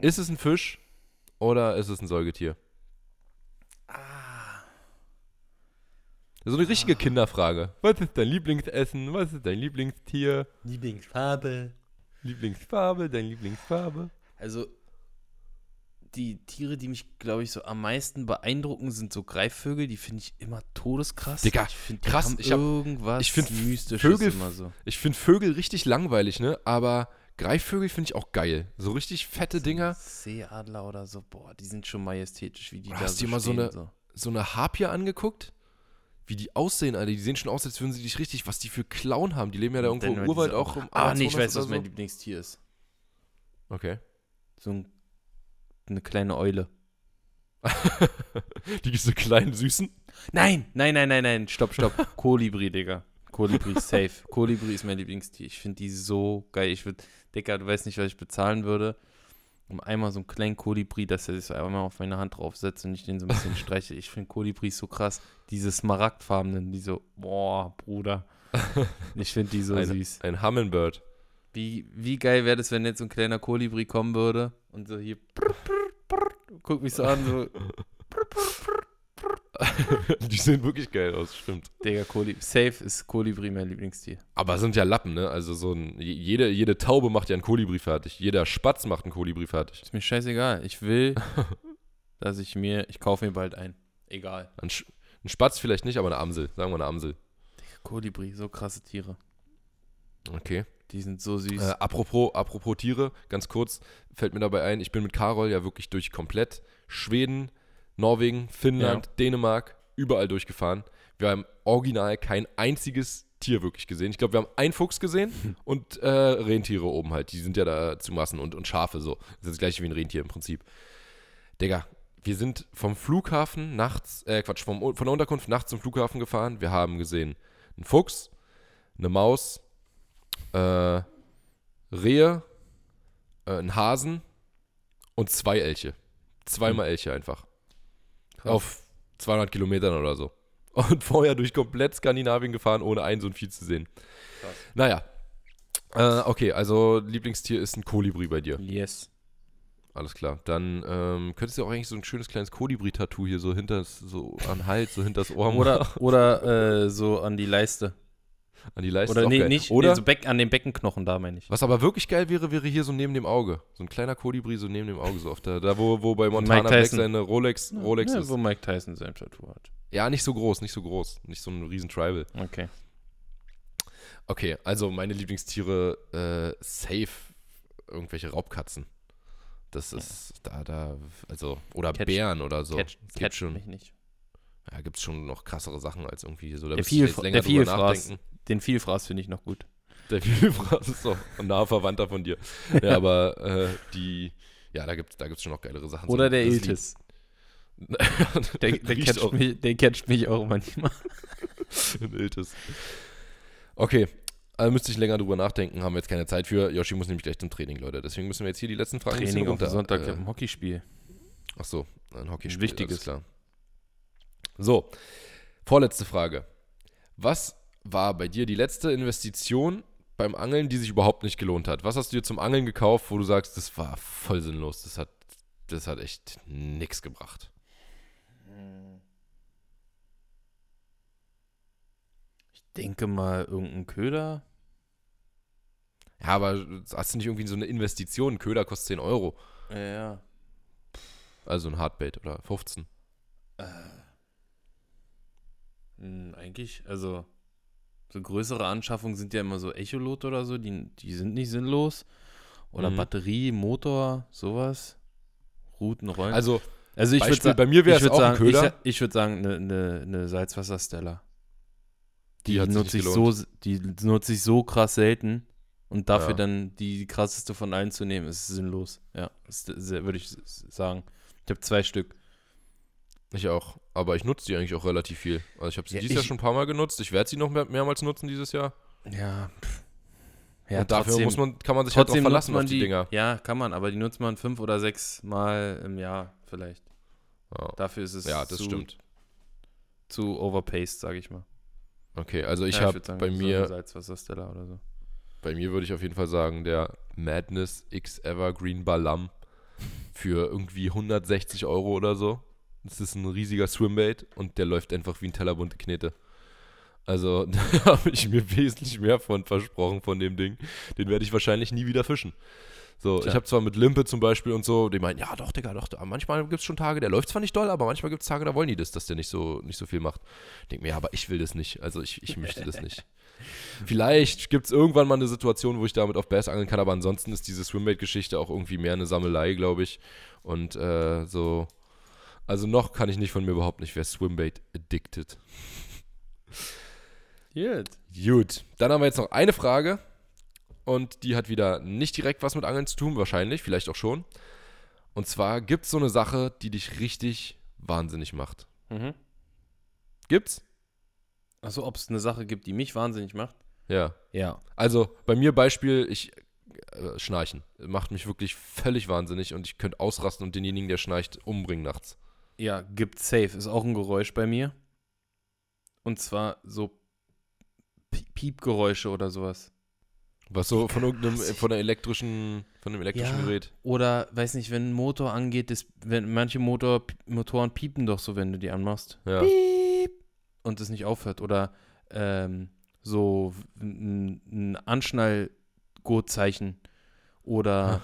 S2: Ist es ein Fisch oder ist es ein Säugetier?
S1: Ah.
S2: So eine richtige Kinderfrage. Was ist dein Lieblingsessen? Was ist dein Lieblingstier?
S1: Lieblingsfarbe.
S2: Lieblingsfarbe, deine Lieblingsfarbe?
S1: Also, die Tiere, die mich, glaube ich, so am meisten beeindrucken, sind so Greifvögel. Die finde ich immer todeskrass.
S2: Digga,
S1: ich find,
S2: krass, ich hab-
S1: irgendwas
S2: ich find
S1: Mystisches
S2: Vögel-
S1: immer so.
S2: Ich finde Vögel richtig langweilig, ne? Aber Greifvögel finde ich auch geil. So richtig fette Dinger.
S1: Seeadler oder so, boah, die sind schon majestätisch, wie die
S2: Hast
S1: da
S2: du
S1: so
S2: dir mal so eine-
S1: so.
S2: so eine Harpier angeguckt? Wie die aussehen, Alter. Die sehen schon aus, als würden sie dich richtig, was die für Klauen haben. Die leben ja da irgendwo im Urwald auch im
S1: Ah, nee, ich weiß, was
S2: oder
S1: mein
S2: so.
S1: Lieblingstier ist.
S2: Okay.
S1: So ein, eine kleine Eule.
S2: Die so kleinen, süßen.
S1: Nein, nein, nein, nein, nein, stopp, stopp. Kolibri, Digga. Kolibri safe. Kolibri ist mein Lieblingstier. Ich finde die so geil. Ich würde, Digga, du weißt nicht, was ich bezahlen würde, um einmal so einen kleinen Kolibri, dass er sich so einmal auf meine Hand draufsetzt und ich den so ein bisschen streiche. Ich finde Kolibri so krass. Diese smaragdfarbenen, die so, boah, Bruder. Ich finde die so
S2: Eine-
S1: süß.
S2: Ein Hummingbird.
S1: Wie, wie geil wäre das, wenn jetzt so ein kleiner Kolibri kommen würde und so hier prr, prr, prr, guck mich so an, so,
S2: die sehen wirklich geil aus, stimmt.
S1: Digga, Kolibri. Safe ist Kolibri mein Lieblingstier.
S2: Aber sind ja Lappen, ne? Also so ein, jede, jede Taube macht ja einen Kolibri fertig. Jeder Spatz macht einen Kolibri fertig.
S1: Ist mir scheißegal. Ich will, dass ich mir, ich kaufe mir bald ein. Egal.
S2: Ein, Sch ein Spatz vielleicht nicht, aber eine Amsel. Sagen wir eine Amsel.
S1: Kolibri, so krasse Tiere.
S2: Okay.
S1: Die sind so süß.
S2: Äh, apropos, apropos Tiere, ganz kurz fällt mir dabei ein, ich bin mit Carol ja wirklich durch komplett Schweden, Norwegen, Finnland, Dänemark, überall durchgefahren. Wir haben original kein einziges Tier wirklich gesehen. Ich glaube, wir haben einen Fuchs gesehen und äh, Rentiere oben halt. Die sind ja da zu Massen und, und Schafe so. Das ist das gleiche wie ein Rentier im Prinzip. Digga, wir sind vom Flughafen nachts, äh, Quatsch, vom, von der Unterkunft nachts zum Flughafen gefahren. Wir haben gesehen einen Fuchs, eine Maus, äh, Rehe, äh, einen Hasen und zwei Elche. Zweimal Elche einfach.
S1: Krass.
S2: Auf 200 Kilometern oder so. Und vorher durch komplett Skandinavien gefahren, ohne ein so ein Vieh zu sehen.
S1: Krass.
S2: Naja. Äh, okay, also Lieblingstier ist ein Kolibri bei dir.
S1: Yes.
S2: Alles klar. Dann ähm, könntest du auch eigentlich so ein schönes kleines Kolibri-Tattoo hier so hinter so an den Hals, so hinter das Ohr
S1: Oder,
S2: machen.
S1: oder äh, so an die Leiste.
S2: An die Leiste.
S1: Oder nee,
S2: geil.
S1: nicht
S2: Oder
S1: nee, so Beck, an den Beckenknochen da, meine ich.
S2: was aber wirklich geil wäre, wäre hier so neben dem Auge. So ein kleiner Kolibri so neben dem Auge, so auf der, da wo, wo bei Montana Black seine Rolex, Rolex
S1: ja,
S2: ist.
S1: wo Mike Tyson sein Tattoo hat.
S2: Ja, nicht so groß, nicht so groß. Nicht so ein riesen Tribal.
S1: Okay.
S2: Okay, also meine Lieblingstiere, äh, safe irgendwelche Raubkatzen. Das ist da, da, also, oder
S1: Catch-
S2: Bären oder so.
S1: Catch, catch mich nicht.
S2: Ja, gibt's schon noch krassere Sachen als irgendwie so. Da
S1: Der,
S2: ich drüber
S1: Vielfraß. Den Vielfraß finde ich noch gut.
S2: Der Vielfraß ist doch ein naher Verwandter von dir. Ja, aber äh, die, ja, da gibt's, da gibt's schon noch geilere Sachen.
S1: Oder
S2: So,
S1: der Iltis. Der, der, catcht mich, der catcht mich auch manchmal.
S2: ein Iltis. Okay, also müsste ich länger drüber nachdenken, haben wir jetzt keine Zeit für. Yoshi muss nämlich gleich zum Training, Leute. Deswegen müssen wir jetzt hier die letzten Fragen ein
S1: Training auf
S2: runter.
S1: Sonntag
S2: äh,
S1: im Hockeyspiel.
S2: Ach so, ein Hockeyspiel.
S1: Wichtiges.
S2: alles klar. So, vorletzte Frage. Was war bei dir die letzte Investition beim Angeln, die sich überhaupt nicht gelohnt hat? Was hast du dir zum Angeln gekauft, wo du sagst, das war voll sinnlos, das hat, das hat echt nichts gebracht?
S1: Ich denke mal irgendein Köder.
S2: Ja, aber hast du nicht irgendwie so eine Investition? Ein Köder kostet 10 Euro.
S1: Ja, ja.
S2: Also ein Hardbait oder 15.
S1: Hm, eigentlich, also so größere Anschaffungen sind ja immer so Echolot oder so, die, die sind nicht sinnlos. Oder
S2: Mhm.
S1: Batterie, Motor, sowas. Routen, Rollen.
S2: Also,
S1: also ich
S2: Beispiel,
S1: würde
S2: bei mir wäre es auch ein
S1: sagen, ich,
S2: Köder.
S1: sa- ich würde sagen, eine ne, ne Salzwasserstella.
S2: Die
S1: Die, nutze ich so, die nutze ich so krass selten. Und dafür
S2: Ja.
S1: dann die krasseste von allen zu nehmen, ist sinnlos. Ja, würde ich sagen. Ich habe zwei Stück.
S2: Ich auch. Aber ich nutze die eigentlich auch relativ viel. Also ich habe sie
S1: Ja,
S2: dieses Jahr schon ein paar Mal genutzt. Ich werde sie noch mehr, mehrmals nutzen dieses Jahr.
S1: Ja. Ja,
S2: und dafür
S1: trotzdem-
S2: muss man, kann man sich halt drauf verlassen
S1: man
S2: auf die, Dinger.
S1: Ja, kann man, aber die nutzt man fünf oder sechs Mal im Jahr vielleicht.
S2: Ja.
S1: Dafür ist es
S2: ja, das
S1: zu,
S2: stimmt.
S1: zu overpaced, sage ich mal.
S2: Okay, also ich
S1: ja,
S2: habe bei mir,
S1: eine Salzwasserstella oder so.
S2: bei mir würde ich auf jeden Fall sagen, der Madness X Evergreen Balam für irgendwie 160 Euro oder so. Das ist ein riesiger Swimbait und der läuft einfach wie ein Teller bunte Knete. Also da habe ich mir wesentlich mehr von versprochen von dem Ding. Den werde ich wahrscheinlich nie wieder fischen. So,
S1: Tja.
S2: ich habe zwar mit Limpe zum Beispiel und so, die meinen, ja doch, Digga, doch, manchmal gibt es schon Tage, der läuft zwar nicht doll, aber manchmal gibt es Tage, da wollen die das, dass der nicht so, nicht so viel macht. Ich denke mir, ja, aber ich will das nicht. Also ich, ich möchte das nicht. Vielleicht gibt es irgendwann mal eine Situation, wo ich damit auf Bass angeln kann, aber ansonsten ist diese Swimbait-Geschichte auch irgendwie mehr eine Sammelei, glaube ich. Und äh, so, also noch kann ich nicht von mir behaupten, ich wäre Swimbait addicted.
S1: Gut.
S2: Gut, dann haben wir jetzt noch eine Frage und die hat wieder nicht direkt was mit Angeln zu tun, wahrscheinlich, vielleicht auch schon. Und zwar gibt es so eine Sache, die dich richtig wahnsinnig macht.
S1: Mhm.
S2: Gibt's?
S1: Also, ob es eine Sache gibt, die mich wahnsinnig macht?
S2: Ja.
S1: Ja.
S2: Also bei mir Beispiel, ich äh, schnarchen. Macht mich wirklich völlig wahnsinnig und ich könnte ausrasten und denjenigen, der schnarcht, umbringen nachts.
S1: Ja, gibt safe. Ist auch ein Geräusch bei mir. Und zwar so Pie- Piepgeräusche oder sowas.
S2: Was so von irgendeinem, von der elektrischen, von einem elektrischen
S1: Ja.
S2: Gerät.
S1: Oder, weiß nicht, wenn ein Motor angeht, das, wenn manche Motor, Motoren piepen doch so, wenn du die anmachst.
S2: Ja.
S1: Piep. Und es nicht aufhört. Oder ähm, so ein, ein Anschnallgurtzeichen. Oder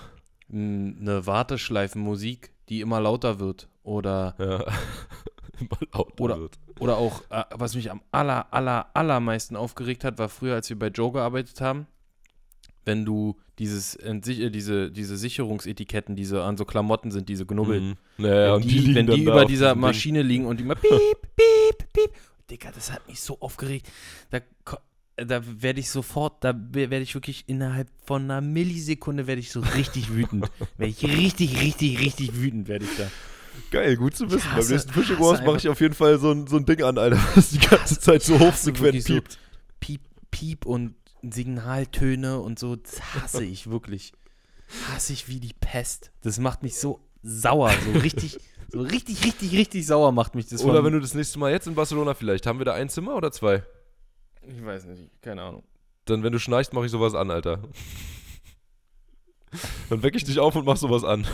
S1: n- eine Warteschleifenmusik, die immer lauter wird. Oder,
S2: Ja.
S1: Oder-
S2: wird.
S1: oder auch, äh, was mich am aller, aller, allermeisten aufgeregt hat, war früher, als wir bei Joe gearbeitet haben, wenn du dieses, äh, diese, diese Sicherungsetiketten, diese an so Klamotten sind, diese Knubbel,
S2: Mhm. Naja,
S1: wenn die,
S2: die,
S1: wenn die über dieser
S2: Ding.
S1: Maschine liegen und die mal piep, piep, piep. Digga, das hat mich so aufgeregt. Da, da werde ich sofort, da werde ich wirklich innerhalb von einer Millisekunde werde ich so richtig wütend. werde ich richtig, richtig, richtig wütend werde ich da.
S2: Geil, gut zu wissen.
S1: hasse-
S2: Beim nächsten Fishing Wars mache ich auf jeden Fall so ein, so ein Ding an, Alter, was die ganze Zeit so hochfrequent
S1: wirklich so
S2: piept.
S1: Piep, Piep und Signaltöne und so, das hasse ich wirklich. Hasse ich wie die Pest. Das macht mich so sauer, so richtig, so richtig, richtig, richtig sauer macht mich das.
S2: Oder wenn du das nächste Mal jetzt in Barcelona vielleicht, haben wir da ein Zimmer oder zwei?
S1: Ich weiß nicht, keine Ahnung.
S2: Dann, wenn du schnarchst, mache ich sowas an, Alter. Dann wecke ich dich auf und mach sowas an.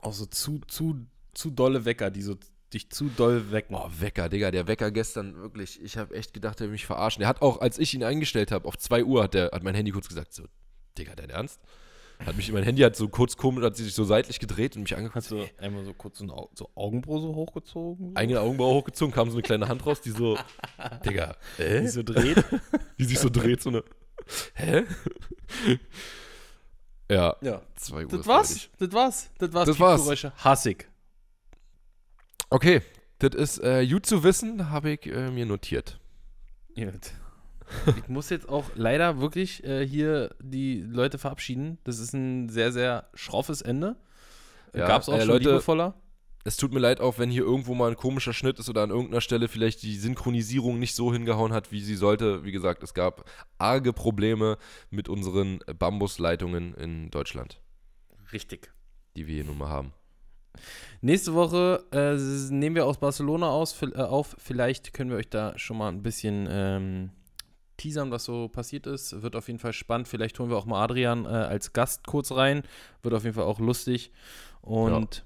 S1: Auch so zu, zu, zu dolle Wecker, die so dich zu doll wecken.
S2: Oh, Wecker, Digga, der Wecker gestern, wirklich, ich habe echt gedacht, der will mich verarschen. Der hat auch, als ich ihn eingestellt habe, auf 2 Uhr, hat, der, hat mein Handy kurz gesagt, so, Digga, dein Ernst? Hat mich, mein Handy hat so kurz komisch, hat sich so seitlich gedreht und mich angeguckt.
S1: Hast du einmal so kurz so, ein Au- so Augenbraue so hochgezogen?
S2: Eigene Augenbraue hochgezogen, kam so eine kleine Hand raus, die so, Digga, äh?
S1: Die so dreht.
S2: Die sich so dreht, so eine, hä? ja,
S1: ja.
S2: 2 Uhr.
S1: Das war's. Das war's. Das war's.
S2: Das war's.
S1: Hassig.
S2: Okay, das ist äh, gut zu wissen, habe ich äh, mir notiert.
S1: Gut. Ich muss jetzt auch leider wirklich äh, hier die Leute verabschieden. Das ist ein sehr, sehr schroffes Ende.
S2: Ja,
S1: Gab's auch
S2: äh,
S1: schon
S2: Leute-
S1: liebevoller.
S2: Es tut mir leid auch, wenn hier irgendwo mal ein komischer Schnitt ist oder an irgendeiner Stelle vielleicht die Synchronisierung nicht so hingehauen hat, wie sie sollte. Wie gesagt, es gab arge Probleme mit unseren Bambusleitungen in Deutschland,
S1: Richtig.
S2: die wir hier nun mal haben.
S1: Nächste Woche äh, nehmen wir aus Barcelona aus, äh, auf. Vielleicht können wir euch da schon mal ein bisschen ähm, teasern, was so passiert ist. Wird auf jeden Fall spannend. Vielleicht holen wir auch mal Adrian äh, als Gast kurz rein. Wird auf jeden Fall auch lustig. Und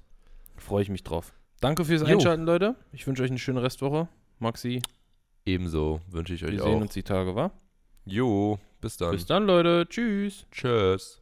S1: freue ich mich drauf. Danke fürs
S2: Jo.
S1: Einschalten, Leute. Ich wünsche euch eine schöne Restwoche. Maxi,
S2: Ebenso wünsche ich euch
S1: wir sehen
S2: auch.
S1: uns die Tage, wa?
S2: Jo, bis dann.
S1: Bis dann, Leute. Tschüss.
S2: Tschüss.